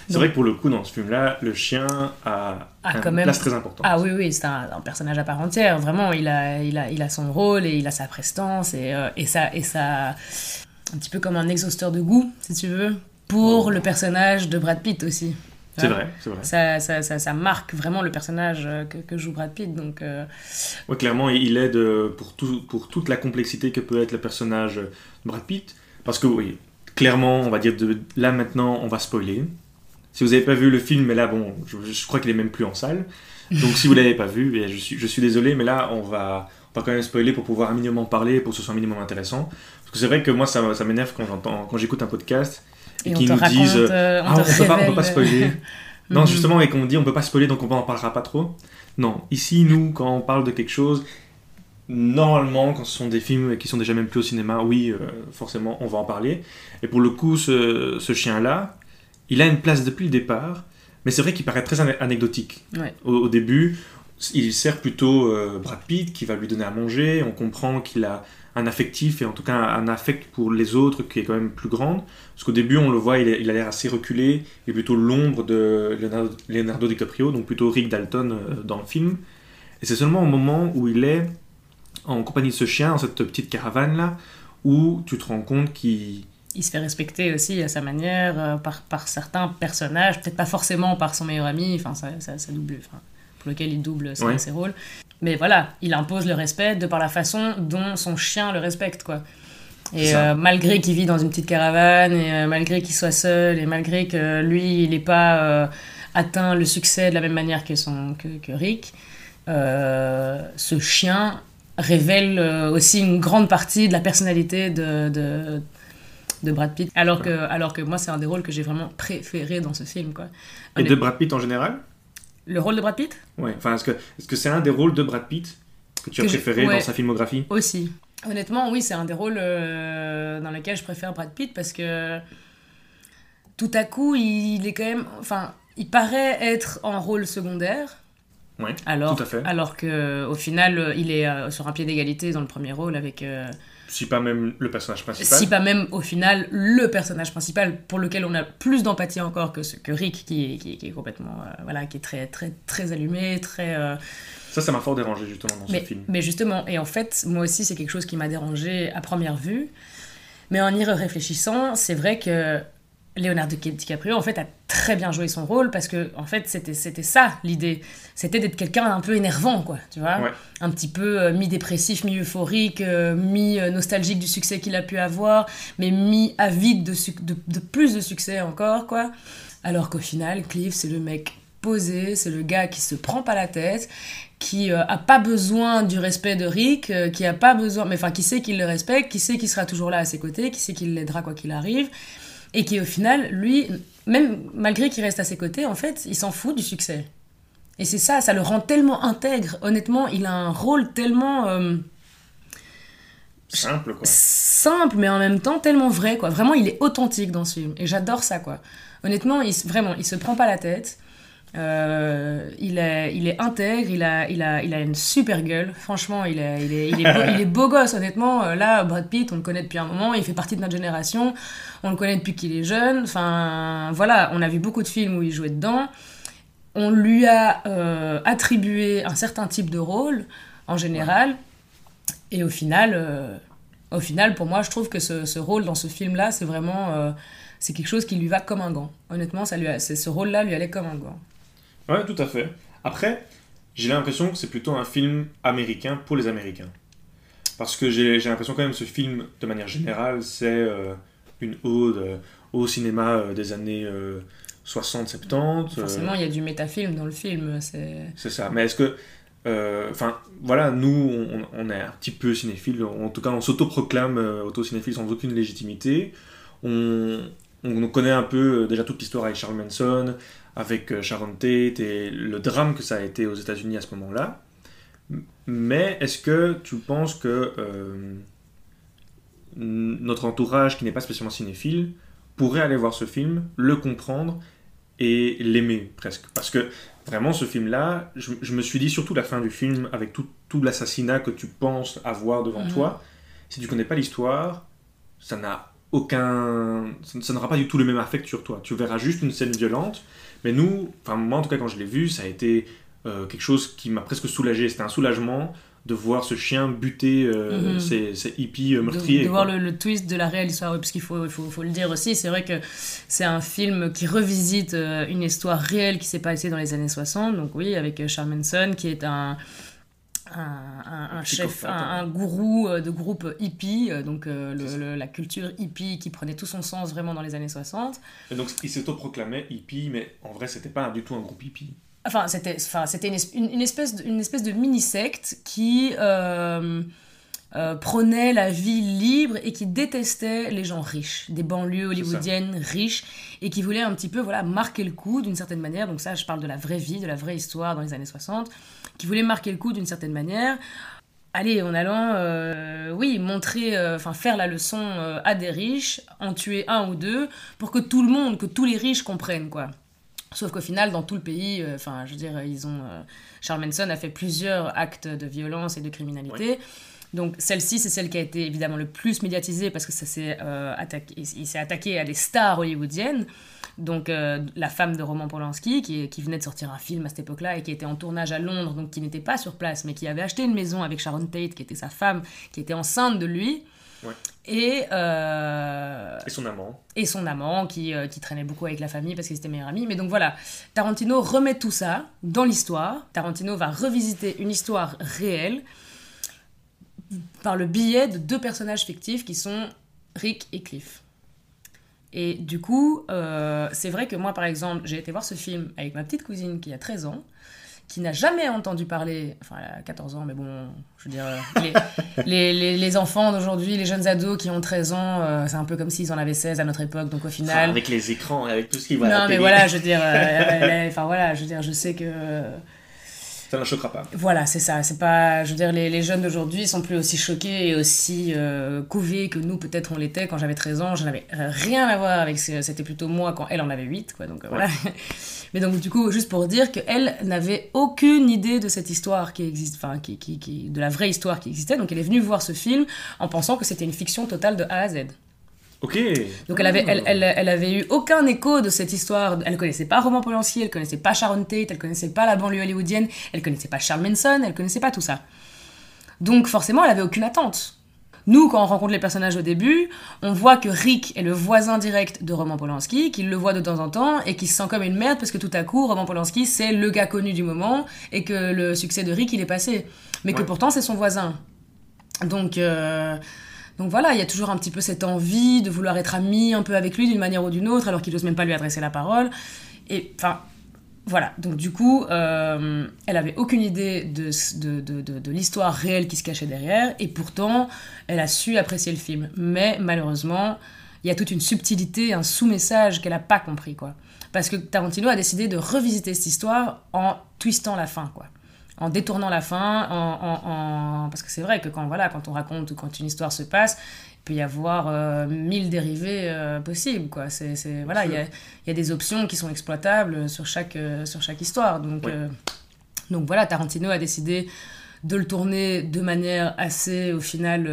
C'est vrai que pour le coup, dans ce film-là, le chien a ah, une place très importante. Ah oui, oui, c'est un, personnage à part entière. Vraiment, il a, il a, il a son rôle et il a sa prestance et, euh, et, ça, et ça, un petit peu comme un exhausteur de goût, si tu veux, pour le personnage de Brad Pitt aussi. C'est vrai, c'est vrai. Ça, ça, ça, ça, marque vraiment le personnage euh, que, que joue Brad Pitt. Donc, euh... clairement, il aide euh, pour, tout, pour toute la complexité que peut être le personnage de Brad Pitt. Parce que, oui, clairement, on va dire de là maintenant, on va spoiler. Si vous n'avez pas vu le film, mais là, bon, je, crois qu'il est même plus en salle. Donc, si vous l'avez pas vu, eh, je suis, je suis désolé, mais là, on va, on va quand même spoiler pour pouvoir un minimum parler, pour que ce soit un minimum intéressant. Parce que c'est vrai que moi, ça, ça m'énerve quand j'entends, quand j'écoute un podcast et, qui nous disent euh, on, ah, peut pas, peut pas spoiler. (laughs) non, mhm. justement, et qu'on dit on peut pas spoiler donc on en parlera pas trop. Non, ici, nous, quand on parle de quelque chose, normalement, quand ce sont des films qui sont déjà même plus au cinéma, oui, euh, forcément, on va en parler. Et pour le coup, ce, ce chien-là, il a une place depuis le départ, mais c'est vrai qu'il paraît très anecdotique. Au, début, il sert plutôt euh, Brad Pitt qui va lui donner à manger. On comprend qu'il a un affectif et en tout cas un affect pour les autres qui est quand même plus grande. Parce qu'au début, on le voit, il, a l'air assez reculé, il est plutôt l'ombre de Leonardo, DiCaprio, donc plutôt Rick Dalton euh, dans le film. Et c'est seulement au moment où il est en compagnie de ce chien, dans cette petite caravane-là, où tu te rends compte qu'il... Il se fait respecter aussi à sa manière euh, par, par certains personnages, peut-être pas forcément par son meilleur ami, enfin ça, ça, double, enfin, pour lequel il double ses rôles. Mais voilà, il impose le respect de par la façon dont son chien le respecte, quoi. Et euh, malgré qu'il vit dans une petite caravane, et euh, malgré qu'il soit seul, et malgré que lui, il n'ait pas euh, atteint le succès de la même manière que, son, que, que Rick, ce chien révèle aussi une grande partie de la personnalité de, de, de Brad Pitt. Alors que, alors que moi, c'est un des rôles que j'ai vraiment préféré dans ce film. Quoi. Et de Brad Pitt en général? Le rôle de Brad Pitt? Ouais, enfin, est-ce que c'est -ce c'est un des rôles de Brad Pitt que tu as préféré dans sa filmographie? Aussi. Honnêtement, oui, c'est un des rôles euh, dans lesquels je préfère Brad Pitt parce que tout à coup, il, est quand même. Enfin, il paraît être en rôle secondaire. Oui, alors, tout à fait. Alors qu'au final, il est euh, sur un pied d'égalité dans le premier rôle avec. Euh, si pas même le personnage principal. Si pas même au final le personnage principal pour lequel on a plus d'empathie encore que, que Rick qui, qui, qui est complètement euh, voilà qui est très très très allumé très euh, ça ça m'a fort dérangé justement dans mais, ce film. Mais justement et en fait moi aussi c'est quelque chose qui m'a dérangé à première vue mais en y réfléchissant c'est vrai que Leonardo DiCaprio en fait a très bien joué son rôle parce que en fait c'était c'était ça l'idée. C'était d'être quelqu'un un peu énervant quoi tu vois. Ouais. un petit peu euh, mi dépressif mi euphorique euh, mi euh, nostalgique du succès qu'il a pu avoir mais mi avide de, de, de plus de succès encore quoi. Alors qu'au final Cliff c'est le mec posé c'est le gars qui se prend pas la tête qui euh, a pas besoin du respect de Rick, euh, qui a pas besoin, mais enfin qui sait qu'il le respecte, qui sait qu'il sera toujours là à ses côtés, qui sait qu'il l'aidera quoi qu'il arrive, et qui au final, lui, même malgré qu'il reste à ses côtés, en fait, il s'en fout du succès. Et c'est ça, ça le rend tellement intègre. Honnêtement, il a un rôle tellement euh, Simple, quoi. simple, mais en même temps tellement vrai, quoi. Vraiment, il est authentique dans ce film, et j'adore ça, quoi. Honnêtement, il, vraiment, il se prend pas la tête. Euh, il, est, il est intègre, il a, il, a, il a une super gueule. Franchement, il est, il est, beau, il est beau gosse, honnêtement. Euh, Là, Brad Pitt, on le connaît depuis un moment, il fait partie de notre génération. On le connaît depuis qu'il est jeune. Enfin, voilà, on a vu beaucoup de films où il jouait dedans. On lui a euh, attribué un certain type de rôle, en général. Et au final, au final, pour moi, je trouve que ce, rôle dans ce film-là, c'est vraiment... c'est quelque chose qui lui va comme un gant. Honnêtement, ça lui ce rôle-là lui allait comme un gant. Ouais, tout à fait. Après, j'ai l'impression que c'est plutôt un film américain pour les Américains. Parce que j'ai l'impression quand même que ce film, de manière générale, c'est euh, une ode euh, au cinéma euh, des années euh, 60-70. euh, Forcément, il y a du métafilm dans le film. C'est... Ça. Mais est-ce que. Enfin, voilà, nous, on, on est un petit peu cinéphile. En tout cas, on s'autoproclame autocinéphile sans aucune légitimité. On, on connaît un peu euh, déjà toute l'histoire avec Charles Manson, avec euh, Sharon Tate et le drame que ça a été aux États-Unis à ce moment-là. Mais est-ce que tu penses que euh, notre entourage, qui n'est pas spécialement cinéphile, pourrait aller voir ce film, le comprendre et l'aimer presque? Parce que vraiment, ce film-là, je, je me suis dit, surtout la fin du film, avec tout, tout l'assassinat que tu penses avoir devant Mhm. toi, si tu connais pas l'histoire, ça n'a aucun. Ça, n'aura pas du tout le même affect sur toi. Tu verras juste une scène violente, mais nous, enfin, moi en tout cas, quand je l'ai vu, ça a été euh, quelque chose qui m'a presque soulagé. C'était un soulagement de voir ce chien buter euh, ces, ces hippies euh, de, meurtriers. de quoi. voir le, le twist de la réelle histoire, parce qu'il faut, faut, faut le dire aussi, c'est vrai que c'est un film qui revisite euh, une histoire réelle qui s'est passée dans les années 60, donc oui, avec Charles Manson, qui est un, un, un- un chef, un, un gourou euh, de groupe hippie, euh, donc euh, le- le- la culture hippie qui prenait tout son sens vraiment dans les années 60. Et donc, il s'autoproclamait hippie, mais en vrai, c'était pas du tout un groupe hippie. Enfin, c'était enfin, une, une, espèce de, une espèce de mini-secte qui euh, euh, prônait la vie libre et qui détestait les gens riches, des banlieues hollywoodiennes riches, et qui voulait un petit peu voilà, marquer le coup d'une certaine manière. Donc ça, je parle de la vraie vie, de la vraie histoire dans les années 60, qui voulait marquer le coup d'une certaine manière. Allez, en allant, euh, oui, montrer, euh, enfin faire la leçon euh, à des riches, en tuer un ou deux, pour que tout le monde, que tous les riches comprennent, quoi. Sauf qu'au final, dans tout le pays, enfin, je veux dire, ils ont. Charles Manson a fait plusieurs actes de violence et de criminalité. Donc celle-ci, c'est celle qui a été évidemment le plus médiatisée parce que ça s'est euh, attaqué, il, il s'est attaqué à des stars hollywoodiennes. Donc euh, la femme de Roman Polanski, qui, qui venait de sortir un film à cette époque-là et qui était en tournage à Londres, donc qui n'était pas sur place, mais qui avait acheté une maison avec Sharon Tate, qui était sa femme, qui était enceinte de lui. Ouais. Et, euh, Et son amant. et son amant qui, euh, qui traînait beaucoup avec la famille parce qu'ils étaient meilleurs amis. Mais donc voilà, Tarantino remet tout ça dans l'histoire. Tarantino va revisiter une histoire réelle par le biais de deux personnages fictifs qui sont Rick et Cliff. Et du coup, euh, c'est vrai que moi, par exemple, j'ai été voir ce film avec ma petite cousine qui a 13 ans, qui n'a jamais entendu parler, enfin elle a 14 ans, mais bon, je veux dire, euh, les, (laughs) les, les, les enfants d'aujourd'hui, les jeunes ados qui ont 13 ans, euh, c'est un peu comme s'ils en avaient 16 à notre époque, donc au final... avec les écrans et avec tout ce qui va à non la mais télé, voilà, je veux dire, euh, (laughs) enfin voilà, je veux dire, je sais que... Ça ne choquera pas. Voilà, c'est ça. C'est pas, je veux dire, les, les jeunes d'aujourd'hui sont plus aussi choqués et aussi euh, couvés que nous, peut-être, on l'était quand j'avais 13 ans. Je n'avais rien à voir avec. ce- C'était plutôt moi quand elle en avait 8, quoi. Donc euh, voilà. (laughs) Mais donc, du coup, juste pour dire qu'elle n'avait aucune idée de cette histoire qui existe, enfin, qui, qui, qui, de la vraie histoire qui existait. Donc, elle est venue voir ce film en pensant que c'était une fiction totale de A à Z. Ok. Donc elle avait, elle, elle, elle avait eu aucun écho de cette histoire. Elle connaissait pas Roman Polanski, elle connaissait pas Sharon Tate, elle connaissait pas la banlieue hollywoodienne, elle connaissait pas Charles Manson, elle connaissait pas tout ça. Donc forcément, elle avait aucune attente. Nous, quand on rencontre les personnages au début, on voit que Rick est le voisin direct de Roman Polanski, qu'il le voit de temps en temps et qu'il se sent comme une merde parce que tout à coup, Roman Polanski, c'est le gars connu du moment et que le succès de Rick, il est passé. Mais que pourtant, c'est son voisin. Donc. Euh, donc voilà, il y a toujours un petit peu cette envie de vouloir être ami un peu avec lui d'une manière ou d'une autre, alors qu'il n'ose même pas lui adresser la parole. Et enfin, voilà, donc du coup, euh, elle avait aucune idée de, de, de, de l'histoire réelle qui se cachait derrière, et pourtant, elle a su apprécier le film. Mais malheureusement, il y a toute une subtilité, un sous-message qu'elle n'a pas compris, quoi. Parce que Tarantino a décidé de revisiter cette histoire en twistant la fin, quoi. En détournant la fin, en, en... parce que c'est vrai que quand, voilà, quand on raconte ou quand une histoire se passe, peut y avoir euh, mille dérivés euh, possibles. Quoi. C'est, voilà, il y a, y a, des options qui sont exploitables sur chaque, euh, sur chaque histoire. Donc, donc voilà, Tarantino a décidé de le tourner de manière assez, au final,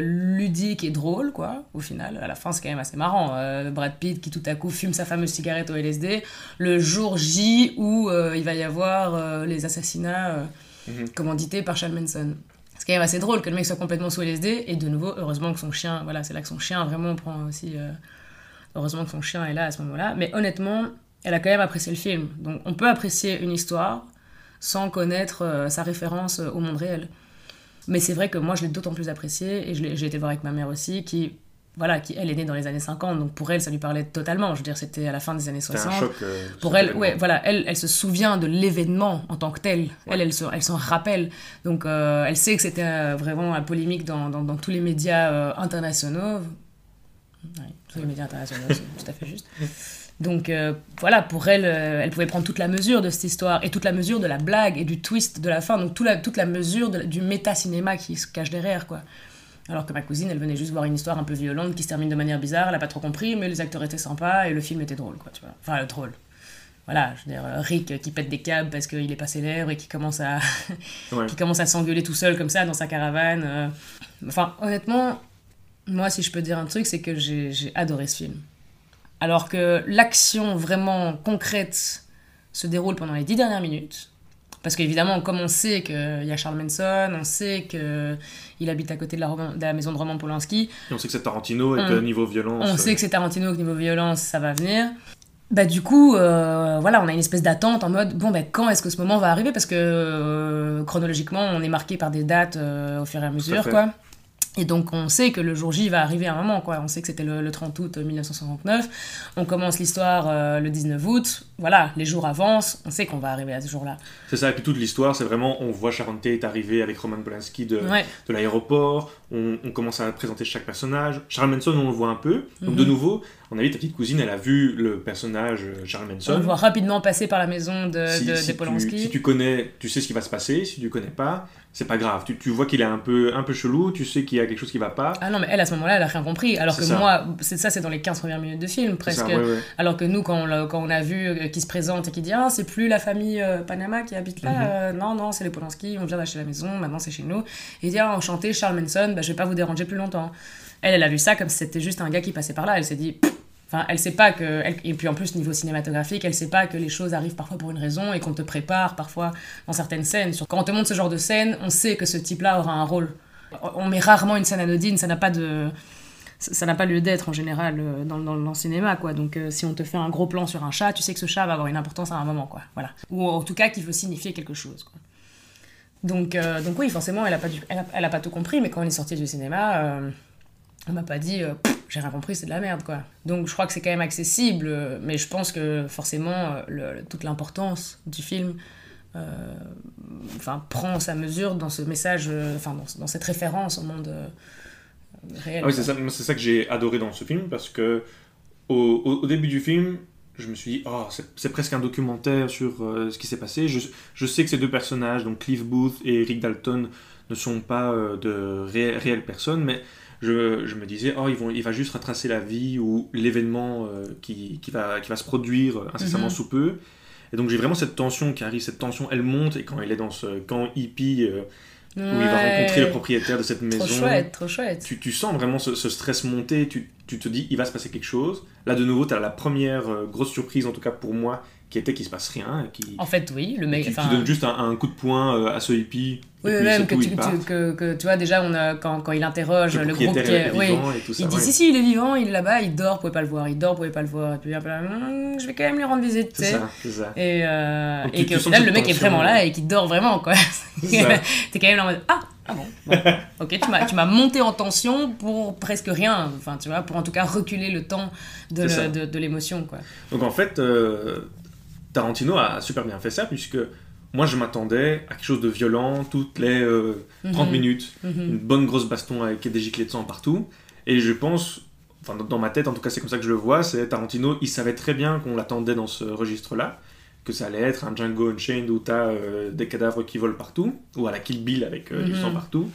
ludique et drôle, quoi, au final. À la fin, c'est quand même assez marrant. Brad Pitt qui tout à coup fume sa fameuse cigarette au LSD, le jour J où il va y avoir les assassinats mm-hmm. commandités par Charles Manson c'est quand même assez drôle que le mec soit complètement sous LSD et de nouveau heureusement que son chien voilà c'est là que son chien vraiment prend aussi euh, heureusement que son chien est là à ce moment-là mais honnêtement elle a quand même apprécié le film donc on peut apprécier une histoire sans connaître euh, sa référence au monde réel mais c'est vrai que moi je l'ai d'autant plus apprécié et j'ai été voir avec ma mère aussi qui voilà, qui elle est née dans les années 50, donc pour elle ça lui parlait totalement. Je veux dire, c'était à la fin des années 60. Un choc, euh, pour elle, ouais, voilà, elle, elle se souvient de l'événement en tant que tel. Elle, elle, elle s'en rappelle. Donc euh, elle sait que c'était euh, vraiment un polémique dans, dans, dans, tous les médias internationaux. tous les médias internationaux, c'est tout à fait juste. (laughs) Donc voilà, pour elle, elle pouvait prendre toute la mesure de cette histoire et toute la mesure de la blague et du twist de la fin, donc toute la, toute la mesure du méta-cinéma qui se cache derrière, quoi. Alors que ma cousine, elle venait juste voir une histoire un peu violente qui se termine de manière bizarre, elle a pas trop compris, mais les acteurs étaient sympas et le film était drôle, quoi, tu vois. Enfin, drôle. Voilà, je veux dire, Rick qui pète des câbles parce qu'il est pas célèbre et qui commence à, (laughs) qui commence à s'engueuler tout seul comme ça dans sa caravane. Euh. Enfin, honnêtement, moi, si je peux dire un truc, c'est que j'ai adoré ce film. Alors que l'action vraiment concrète se déroule pendant les dix dernières minutes, parce qu'évidemment, comme on sait qu'il y a Charles Manson, on sait qu'il habite à côté de la, de la, maison de Roman Polanski. Et on sait que c'est Tarantino et que niveau violence. On sait que c'est Tarantino, que niveau violence, ça va venir. Bah, du coup, euh, voilà, on a une espèce d'attente en mode bon, bah, quand est-ce que ce moment va arriver? Parce que euh, chronologiquement, on est marqué par des dates euh, au fur et à mesure, quoi. Et donc on sait que le jour J va arriver à un moment, quoi. On sait que c'était le, 30 août 1969. On commence l'histoire euh, le 19 août. Voilà, les jours avancent. On sait qu'on va arriver à ce jour-là. C'est ça. Et puis toute l'histoire, c'est vraiment, on voit Sharon Tate arriver avec Roman Polanski de, de l'aéroport. On, commence à présenter chaque personnage. Charles Manson, on le voit un peu. Donc de mhm. nouveau, on a vu ta petite cousine, elle a vu le personnage euh, Charles Manson. On le voit rapidement passer par la maison de, de, Polanski. si tu connais, tu sais ce qui va se passer. Si tu connais pas, c'est pas grave. Tu, tu vois qu'il est un peu, un peu chelou, tu sais qu'il y a quelque chose qui va pas. Ah non, mais elle, à ce moment-là, elle a rien compris. Alors que moi, c'est ça, c'est dans les 15 premières minutes de film, presque. Alors que nous, quand on, quand on a vu euh, qui se présente et qui dit Ah, c'est plus la famille euh, Panama qui habite là. Mhm. Euh, non, non, c'est les Polanski, on vient d'acheter la maison, maintenant c'est chez nous. Et il dit Ah, enchanté, Charles Manson, bah, je vais pas vous déranger plus longtemps. Elle, elle a vu ça comme si c'était juste un gars qui passait par là. Elle s'est dit Enfin, elle sait pas que. et puis en plus, niveau cinématographique, elle sait pas que les choses arrivent parfois pour une raison et qu'on te prépare parfois dans certaines scènes. Quand on te montre ce genre de scène, on sait que ce type-là aura un rôle. On met rarement une scène anodine, ça n'a pas de. Ça n'a pas lieu d'être en général euh, dans, dans, le cinéma, quoi. Donc, euh, si on te fait un gros plan sur un chat, tu sais que ce chat va avoir une importance à un moment, quoi. Voilà. Ou en tout cas, qu'il veut signifier quelque chose. Donc, euh, donc oui, forcément, elle a, pas elle, a, pas tout compris, mais quand on est sorti du cinéma, on m'a pas dit j'ai rien compris, c'est de la merde, quoi. Donc je crois que c'est quand même accessible, mais je pense que forcément, toute l'importance du film euh, enfin, prend sa mesure dans ce message, euh, enfin, dans, cette référence au monde euh, réel. Ah oui, c'est ça, ça, que j'ai adoré dans ce film, parce que au, au, début du film, je me suis dit, oh, c'est presque un documentaire sur ce qui s'est passé. Je, je, sais que ces deux personnages, donc Cliff Booth et Rick Dalton, ne sont pas de réelles personnes, mais je, me disais, oh, ils vont, il va juste retracer la vie ou l'événement euh, qui, qui, va, qui va se produire incessamment mhm. sous peu. Et donc j'ai vraiment cette tension qui arrive, cette tension, elle monte, et quand il est dans ce camp hippie, euh, où il va rencontrer le propriétaire de cette maison. Trop chouette, trop chouette. Tu, tu sens vraiment ce, stress monter, tu, tu, te dis, il va se passer quelque chose. Là, de nouveau, tu as la première euh, grosse surprise, en tout cas pour moi, qui était qu'il se passe rien. Qui, en fait, oui, le mec. Qui, donne juste un, coup de poing à ce hippie, Oui, Et puis, même que tout, tu, ils partent. tu- que, que, tu vois, déjà, on a, quand, quand il interroge Le le, groupe qui est oui, vivant et tout ça. il dit ouais. si, si, il est vivant, il est là-bas, il dort, vous pouvez pas le voir, il dort, vous pouvez pas le voir. Et puis, peu là, Hum, je vais quand même lui rendre visite, tu C'est sais. ça, c'est ça. Et, euh, et qu'au final, le mec est vraiment là et qu'il dort vraiment, quoi. (laughs) T'es quand même là en mode Ah, ah bon, bon. (laughs) Ok, tu m'as, monté en tension pour presque rien. Enfin, tu vois, pour en tout cas reculer le temps de, l'émotion, quoi. Donc en fait, euh, Tarantino a super bien fait ça, puisque moi je m'attendais à quelque chose de violent toutes les euh, 30 Mhm. minutes. Une Mhm. bonne grosse baston avec des giclées de sang partout. Et je pense, enfin dans ma tête en tout cas c'est comme ça que je le vois, c'est Tarantino, il savait très bien qu'on l'attendait dans ce registre-là, que ça allait être un Django Unchained où t'as euh, des cadavres qui volent partout, ou à la Kill Bill avec euh, du Mhm. sang partout.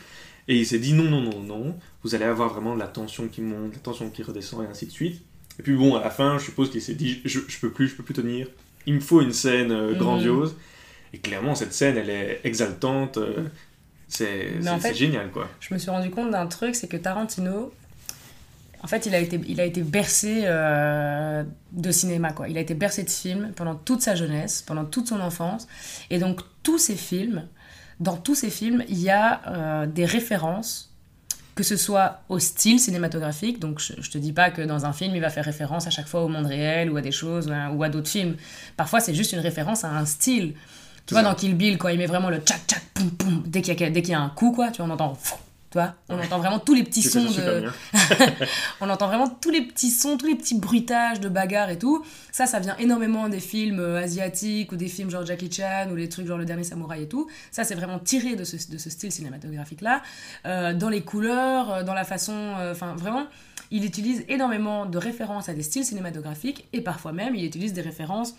Et il s'est dit non, non, non, non, vous allez avoir vraiment de la tension qui monte, de la tension qui redescend et ainsi de suite. Et puis bon, à la fin, je suppose qu'il s'est dit je, je peux plus, je peux plus tenir, il me faut une scène euh, Mhm. grandiose. Et clairement, cette scène, elle est exaltante, c'est en fait- génial quoi. Je me suis rendu compte d'un truc, c'est que Tarantino, en fait, il a été, il a été bercé euh, de cinéma, quoi. Il a été bercé de films pendant toute sa jeunesse, pendant toute son enfance. Et donc, tous ces films, dans tous ces films, il y a euh, des références, que ce soit au style cinématographique. Donc, je, je te dis pas que dans un film, il va faire référence à chaque fois au monde réel ou à des choses ou à, ou à d'autres films. Parfois, c'est juste une référence à un style. Tu vois, ça. dans Kill Bill, quand il met vraiment le tchac tchac poum poum, dès qu'il y, y a un coup, quoi, tu vois, on entend. fou, Tu vois, on Ouais. entend vraiment tous les petits sons de. (laughs) On entend vraiment tous les petits sons, tous les petits bruitages de bagarres et tout. Ça, ça vient énormément des films euh, asiatiques ou des films genre Jackie Chan ou les trucs genre Le Dernier Samouraï et tout. Ça, c'est vraiment tiré de ce, de ce style cinématographique-là. Euh, dans les couleurs, euh, dans la façon. euh, Enfin, vraiment, il utilise énormément de références à des styles cinématographiques et parfois même, il utilise des références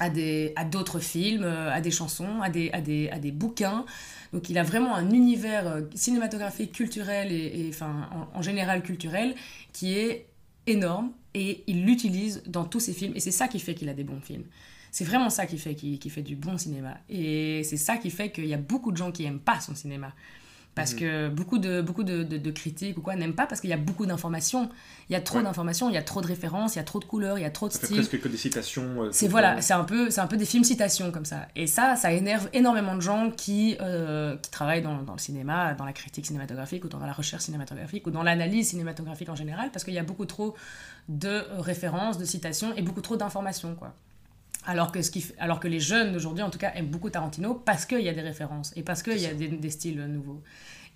à des à d'autres films, à des chansons, à des, à des, à des bouquins. Donc il a vraiment un univers euh, cinématographique, culturel et, enfin en, général culturel qui est énorme et il l'utilise dans tous ses films et c'est ça qui fait qu'il a des bons films. C'est vraiment ça qui fait qu'il fait du bon cinéma et c'est ça qui fait qu'il y a beaucoup de gens qui aiment pas son cinéma. Parce Mhm. que beaucoup de, beaucoup de, de- de critiques ou quoi n'aiment pas parce qu'il y a beaucoup d'informations. Il y a trop Ouais. d'informations, il y a trop de références, il y a trop de couleurs, il y a trop de styles. presque que des citations. euh, C'est voilà, c'est un peu, c'est un peu des films citations comme ça. Et ça, ça énerve énormément de gens qui, euh, qui travaillent dans, dans le cinéma, dans la critique cinématographique ou dans la recherche cinématographique ou dans l'analyse cinématographique en général, parce qu'il y a beaucoup trop de références, de citations et beaucoup trop d'informations, quoi. Alors que, ce qui, fait- alors que les jeunes d'aujourd'hui, en tout cas, aiment beaucoup Tarantino parce qu'il y a des références et parce qu'il y a des, des styles nouveaux.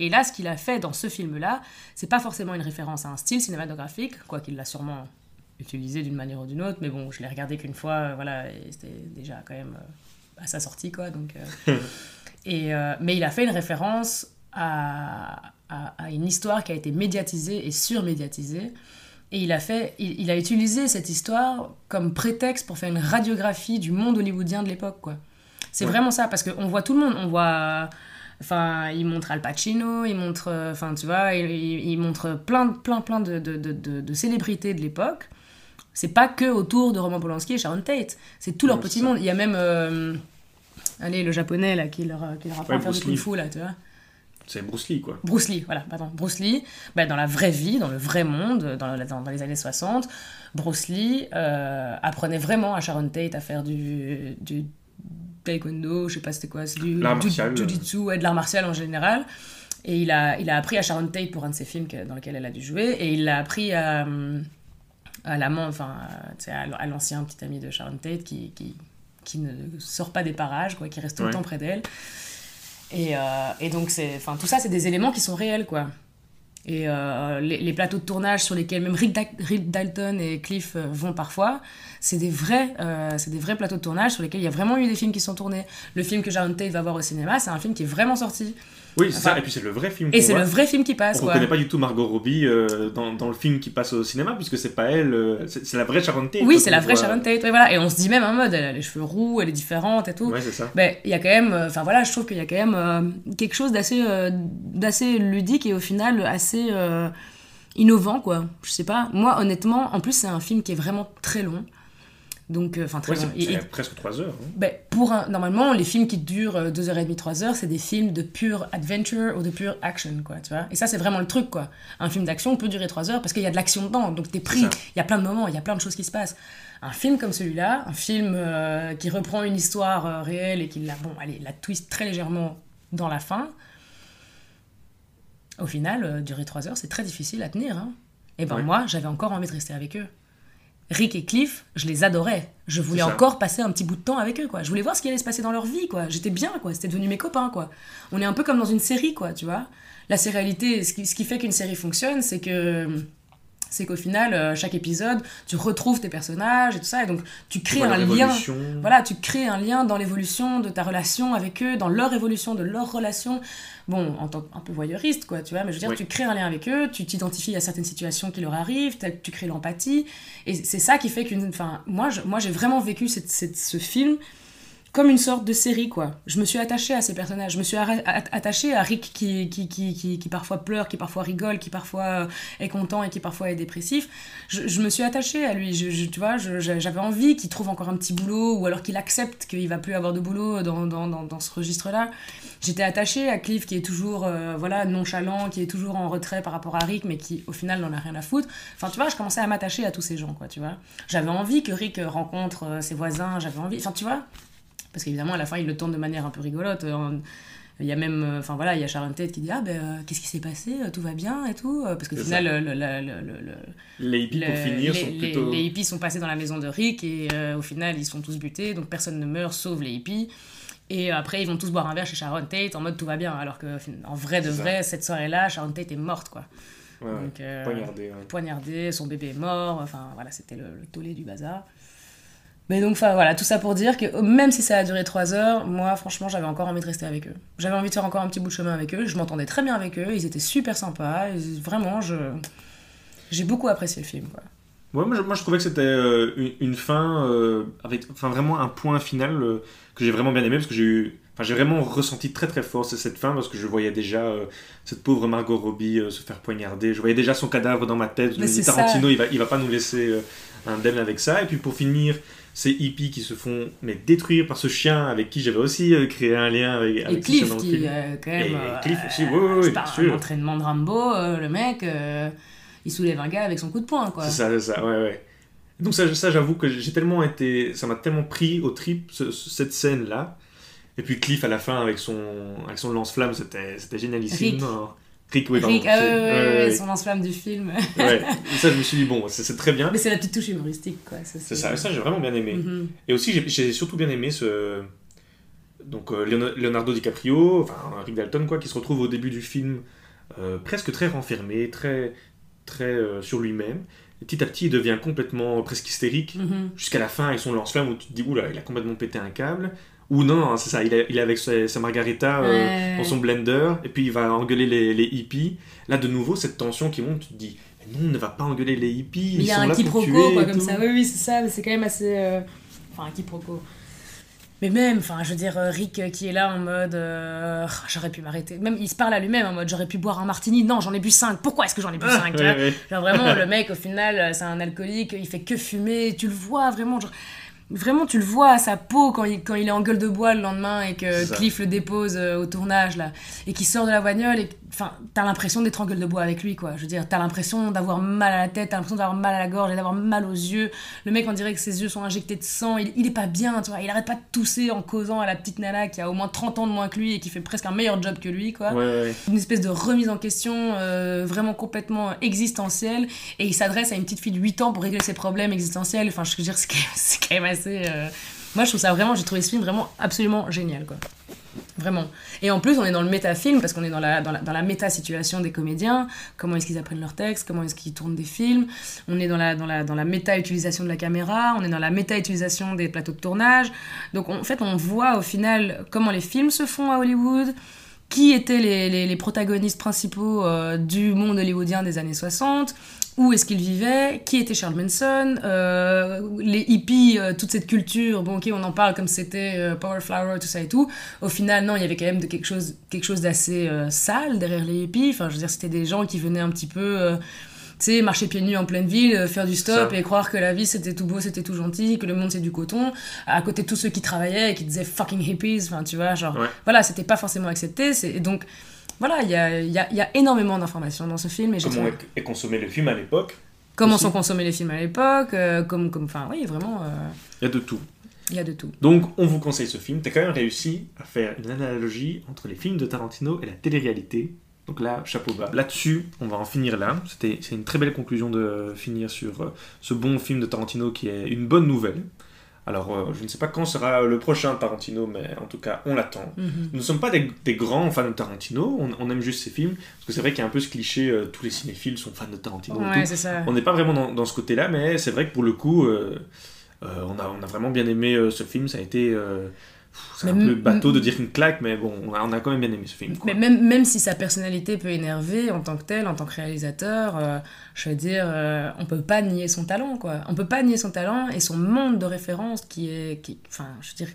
Et là, ce qu'il a fait dans ce film-là, c'est pas forcément une référence à un style cinématographique, quoi qu'il l'a sûrement utilisé d'une manière ou d'une autre, mais bon, je l'ai regardé qu'une fois, voilà, c'était déjà quand même euh, à sa sortie, quoi. Donc, euh, (laughs) et, euh, mais il a fait une référence à, à, à une histoire qui a été médiatisée et surmédiatisée. Et il a, fait, il, il a utilisé cette histoire comme prétexte pour faire une radiographie du monde hollywoodien de l'époque, quoi. C'est Ouais. vraiment ça, parce qu'on voit tout le monde. On voit. Enfin, il montre Al Pacino, il montre. euh, Enfin, tu vois, il, montre plein, plein, plein de, de, de, de- de célébrités de l'époque. C'est pas que autour de Roman Polanski et Sharon Tate. C'est tout leur petit ça. monde. Il y a même. euh, allez, le japonais, là, qui leur, qui leur apprend Ouais, à faire du kung fu, là, tu vois. C'est Bruce Lee, quoi. Bruce Lee, voilà, pardon. Bruce Lee, ben, dans la vraie vie, dans le vrai monde, dans, dans, dans les années 60, Bruce Lee euh, apprenait vraiment à Sharon Tate à faire du, du taekwondo, je sais pas c'était quoi, c'est du martial, jujitsu, ouais, de l'art martial en général. Et il a, il a appris à Sharon Tate pour un de ses films que- dans lequel elle a dû jouer, et il l'a appris à, à l'amant, enfin, à, l'ancien petit ami de Sharon Tate qui, qui, qui ne sort pas des parages, quoi, qui reste tout le Ouais. temps près d'elle. Et, euh, et donc, enfin, tout ça, c'est des éléments qui sont réels, quoi. Et euh, les, plateaux de tournage sur lesquels même Rick, Da- Rick Dalton et Cliff euh, vont parfois, c'est des, vrais, des vrais plateaux de tournage sur lesquels il y a vraiment eu des films qui sont tournés. Le film que Sharon Tate va voir au cinéma, c'est un film qui est vraiment sorti. Oui, c'est Enfin, ça. Et puis c'est le vrai film. Et c'est le vrai film qui passe, On quoi. reconnaît pas du tout Margot Robbie euh, dans, dans le film qui passe au cinéma, puisque c'est pas elle. euh, c'est la vraie Sharon Tate. Oui, c'est la vraie voit. Sharon Tate. ouais, voilà. Et on se dit même en mode, elle a les cheveux roux, elle est différente et tout. Ouais, c'est ça. Ben, il y a quand même, euh, enfin voilà, je trouve qu'il y a quand même quelque chose d'assez, d'assez ludique et au final assez innovant, quoi. Je sais pas. Moi, honnêtement, en plus, c'est un film qui est vraiment très long. Donc, euh, enfin, très Ouais, long. Et- et- presque 3 heures. hein. ben, pour un- normalement, les films qui durent euh, 2h30, 3h, c'est des films de pure adventure ou de pure action, quoi, tu vois. Et ça, c'est vraiment le truc, quoi. Un film d'action peut durer 3 heures parce qu'il y a de l'action dedans, donc t'es pris. Il y a plein de moments, il y a plein de choses qui se passent. Un film comme celui-là, un film euh, qui reprend une histoire euh, réelle et qui la, bon, allez, la twist très légèrement dans la fin, au final, euh, durer trois heures, c'est très difficile à tenir. Hein. Et ben Ouais. moi, j'avais encore envie de rester avec eux. Rick et Cliff, je les adorais. Je voulais encore passer un petit bout de temps avec eux, quoi. Je voulais voir ce qui allait se passer dans leur vie, quoi. J'étais bien, quoi. C'était devenu mes copains, quoi. On est un peu comme dans une série, quoi, tu vois. La sérialité, ce qui, ce qui fait qu'une série fonctionne, c'est que c'est qu'au final, euh, chaque épisode, tu retrouves tes personnages et tout ça, et donc tu crées Voilà, un lien. Voilà, tu crées un lien dans l'évolution de ta relation avec eux, dans leur évolution de leur relation. Bon, en tant qu'un peu voyeuriste, quoi, tu vois, mais je veux dire, Oui. tu crées un lien avec eux, tu t'identifies à certaines situations qui leur arrivent, tu crées l'empathie, et c'est ça qui fait qu'une. Enfin, moi, je- moi j'ai vraiment vécu cette, cette- ce film comme une sorte de série, quoi. Je me suis attachée à ces personnages. Je me suis attachée à Rick qui, qui, qui, qui, parfois pleure, qui parfois rigole, qui parfois euh, est content et qui parfois est dépressif. Je, me suis attachée à lui. Tu vois, j'avais envie qu'il trouve encore un petit boulot ou alors qu'il accepte qu'il va plus avoir de boulot dans, dans, dans, dans ce registre-là. J'étais attachée à Cliff qui est toujours euh, voilà, nonchalant, qui est toujours en retrait par rapport à Rick, mais qui au final n'en a rien à foutre. Enfin, tu vois, je commençais à m'attacher à tous ces gens, quoi, tu vois. J'avais envie que Rick rencontre euh, ses voisins, j'avais envie. Enfin, tu vois. Parce qu'évidemment, à la fin, il le tourne de manière un peu rigolote. euh, Il y a même, euh, enfin voilà, il y a Sharon Tate qui dit Ah ben, euh, qu'est-ce qui s'est passé Tout va bien et tout. Parce qu'au final, le, le- le- le- le- Les hippies, pour finir, les, sont plutôt. les hippies sont passés dans la maison de Rick et euh, au final, ils sont tous butés, donc personne ne meurt sauf les hippies. Et après, ils vont tous boire un verre chez Sharon Tate en mode tout va bien. Alors que, en vrai de ça. vrai, cette soirée-là, Sharon Tate est morte, quoi. Ouais, ouais. Donc, euh, Poignardé, ouais. poignardé, son bébé est mort, enfin voilà, c'était le tollé du bazar. Mais donc, enfin voilà, tout ça pour dire que même si ça a duré trois heures, moi franchement j'avais encore envie de rester avec eux. J'avais envie de faire encore un petit bout de chemin avec eux, je m'entendais très bien avec eux, ils étaient super sympas, vraiment, je... j'ai beaucoup apprécié le film. Quoi. Ouais, moi, je, moi, je trouvais que c'était euh, une, une fin euh, avec enfin vraiment un point final euh, que j'ai vraiment bien aimé parce que j'ai eu enfin j'ai vraiment ressenti très très fort cette fin parce que je voyais déjà euh, cette pauvre Margot Robbie euh, se faire poignarder je voyais déjà son cadavre dans ma tête je me Mais dis Tarantino il va il va pas nous laisser euh, indemne avec ça et puis pour finir ces hippies qui se font mais détruire par ce chien avec qui j'avais aussi euh, créé un lien avec, Cliff qui, film. euh, quand même... Et euh, Cliff aussi, oui, oui, oui, c'est bien pas sûr. un entraînement de Rambo, euh, le mec, il soulève un gars avec son coup de poing, quoi. C'est ça, c'est ça, ouais, ouais. Donc ça, ça j'avoue que j'ai tellement été... Ça m'a tellement pris au trip, ce- ce- cette scène-là. Et puis Cliff, à la fin, avec son, avec son lance-flamme, c'était c'était génialissime. Rick. Rick, oui, pardon. Rick, ah ouais, ouais, son lance-flamme du film. ouais. Ça, je me suis dit, bon, c'est très bien. Mais c'est la petite touche humoristique, quoi. C'est ça, ça j'ai vraiment bien aimé. Mhm. Et aussi, j'ai- surtout bien aimé ce... Donc, euh, Leon- Leonardo DiCaprio, enfin, Rick Dalton, quoi, qui se retrouve au début du film euh, presque très renfermé, très, très euh, sur lui-même. Et petit à petit, il devient complètement presque hystérique. Mhm. jusqu'à la fin avec son lance-flamme où tu te dis oula il a complètement pété un câble ou non, c'est ça il est, il est avec sa, sa margarita euh, Ouais. dans son blender et puis il va engueuler les, les hippies là de nouveau cette tension qui monte tu te dis mais non on ne va pas engueuler les hippies il y a un quiproquo, quoi, comme tout. ça. Oui, oui, c'est ça, mais c'est quand même assez. euh, Enfin, un quiproquo. Mais même, enfin, je veux dire, euh, Rick qui est là en mode. euh, Ah, j'aurais pu m'arrêter. Même, il se parle à lui-même en mode j'aurais pu boire un martini. Non, j'en ai bu 5. Pourquoi est-ce que j'en ai bu Ah, 5 ouais, ouais. Genre vraiment, (laughs) le mec, au final, c'est un alcoolique, il fait que fumer. Tu le vois vraiment. Genre, vraiment, tu le vois à sa peau quand il, quand il est en gueule de bois le lendemain et que. Cliff le dépose euh, au tournage, là. Et qu'il sort de la bagnole et. Enfin, t'as l'impression d'être en gueule de bois avec lui, quoi. Je veux dire, t'as l'impression d'avoir mal à la tête, t'as l'impression d'avoir mal à la gorge et d'avoir mal aux yeux. Le mec, on dirait que ses yeux sont injectés de sang. Il, il est pas bien, tu vois. Il arrête pas de tousser en causant à la petite nana qui a au moins 30 ans de moins que lui et qui fait presque un meilleur job que lui, quoi Ouais, ouais. une espèce de remise en question euh, vraiment complètement existentielle et il s'adresse à une petite fille de 8 ans pour régler ses problèmes existentiels enfin je veux dire c'est quand même, (laughs) c'est quand même assez euh, moi je trouve ça vraiment j'ai trouvé ce film vraiment absolument génial quoi Vraiment. Et en plus, on est dans le métafilm parce qu'on est dans la, dans la, dans la méta-situation des comédiens. Comment est-ce qu'ils apprennent leurs textes Comment est-ce qu'ils tournent des films On est dans la, dans la, dans la méta-utilisation de la caméra. On est dans la méta-utilisation des plateaux de tournage. Donc, en fait, on voit au final comment les films se font à Hollywood, qui étaient les, les, les protagonistes principaux euh, du monde hollywoodien des années 60, où est-ce qu'ils vivaient, qui était Charles Manson, euh, les hippies, euh, toute cette culture, bon ok on en parle comme c'était euh, Power Flower, tout ça et tout, au final non, il y avait quand même de quelque chose, quelque chose d'assez euh, sale derrière les hippies, enfin je veux dire c'était des gens qui venaient un petit peu... tu sais, marcher pieds nus en pleine ville, faire du stop Ça. et croire que la vie c'était tout beau, c'était tout gentil, que le monde c'est du coton, à côté de tous ceux qui travaillaient et qui disaient fucking hippies, enfin tu vois, genre, Ouais. voilà, c'était pas forcément accepté, c'est, et donc, voilà, il y a, il y, a, il y a énormément d'informations dans ce film et comment trouvé- est, consommé le film à l'époque comment aussi. sont consommés les films à l'époque, euh, comme, comme, enfin oui, vraiment. euh, il y a de tout Il y a de tout. Donc, on vous conseille ce film. T'as quand même réussi à faire une analogie entre les films de Tarantino et la télé-réalité. Donc là, chapeau bas. Là-dessus, on va en finir là. C'était, c'est une très belle conclusion de finir sur euh, ce bon film de Tarantino qui est une bonne nouvelle. Alors, euh, je ne sais pas quand sera le prochain Tarantino, mais en tout cas, on l'attend. Mhm. Nous ne sommes pas des, des grands fans de Tarantino, on, on aime juste ses films, parce que c'est vrai qu'il y a un peu ce cliché, euh, tous les cinéphiles sont fans de Tarantino. Ouais, ça. On n'est pas vraiment dans, dans ce côté-là, mais c'est vrai que pour le coup, euh, on, a, on a vraiment bien aimé ce film. Ça a été. Euh, c'est un peu bateau de dire une claque, mais bon, on a, on a quand même bien aimé ce film. quoi. Mais même, même si sa personnalité peut énerver en tant que tel, en tant que réalisateur, euh, je veux dire, euh, on peut pas nier son talent, quoi. On peut pas nier son talent et son monde de référence qui est, qui, enfin, je veux dire,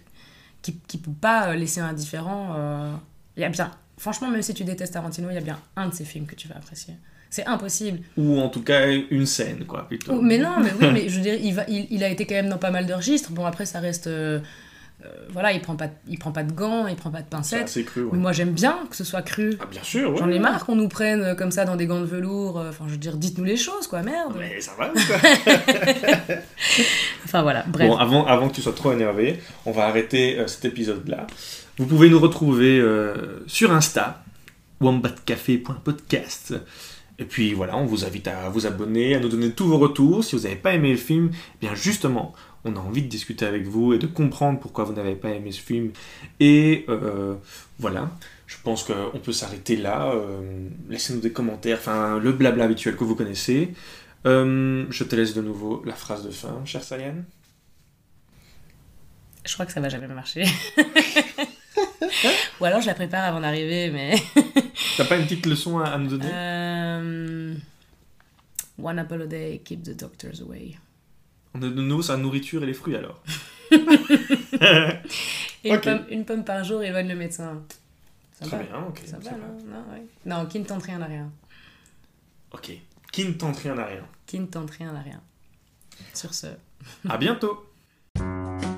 qui, qui peut pas euh, laisser indifférent. euh, Il y a bien, franchement, même si tu détestes Tarantino, il y a bien un de ses films que tu vas apprécier. C'est impossible. Ou en tout cas, une scène, quoi, plutôt. Mais non, mais oui, mais je veux dire, il, va, il, il a été quand même dans pas mal de registres. Bon, après, ça reste. Euh, voilà, il prend, pas, de- il prend pas de gants, il prend pas de C'est pincettes. assez cru, ouais. Mais moi, j'aime bien que ce soit cru. Ah, bien sûr, ouais. J'en ai marre qu'on nous prenne euh, comme ça dans des gants de velours. euh, Enfin, je veux dire, dites-nous les choses, quoi, merde. Mais ça va, quoi. (laughs) Enfin, voilà, bref. Bon, avant, avant que tu sois trop énervé, on va arrêter euh, cet épisode-là. Vous pouvez nous retrouver euh, sur Insta, wombatcafé.podcast. Et puis voilà, on vous invite à vous abonner, à nous donner tous vos retours. Si vous n'avez pas aimé le film, eh bien justement, on a envie de discuter avec vous et de comprendre pourquoi vous n'avez pas aimé ce film. Et euh, voilà, je pense qu'on peut s'arrêter là. Euh, Laissez-nous des commentaires, enfin le blabla habituel que vous connaissez. Euh, je te laisse de nouveau la phrase de fin, chère Sayane. Je crois que ça va jamais marcher. (laughs) Ou alors je la prépare avant d'arriver, mais. (laughs) T'as pas une petite leçon à, à nous donner? One apple a day, keep the doctors away. On a de nouveau sa nourriture et les fruits alors. Et (laughs) une, pomme, une pomme par jour, éloigne le médecin. Ça Très va. bien, ok. Ça ça va, va. non non, ouais. non, qui ne tente rien à rien. Ok. Qui ne tente rien à rien. Qui ne tente rien à rien. Sur ce. À bientôt (laughs)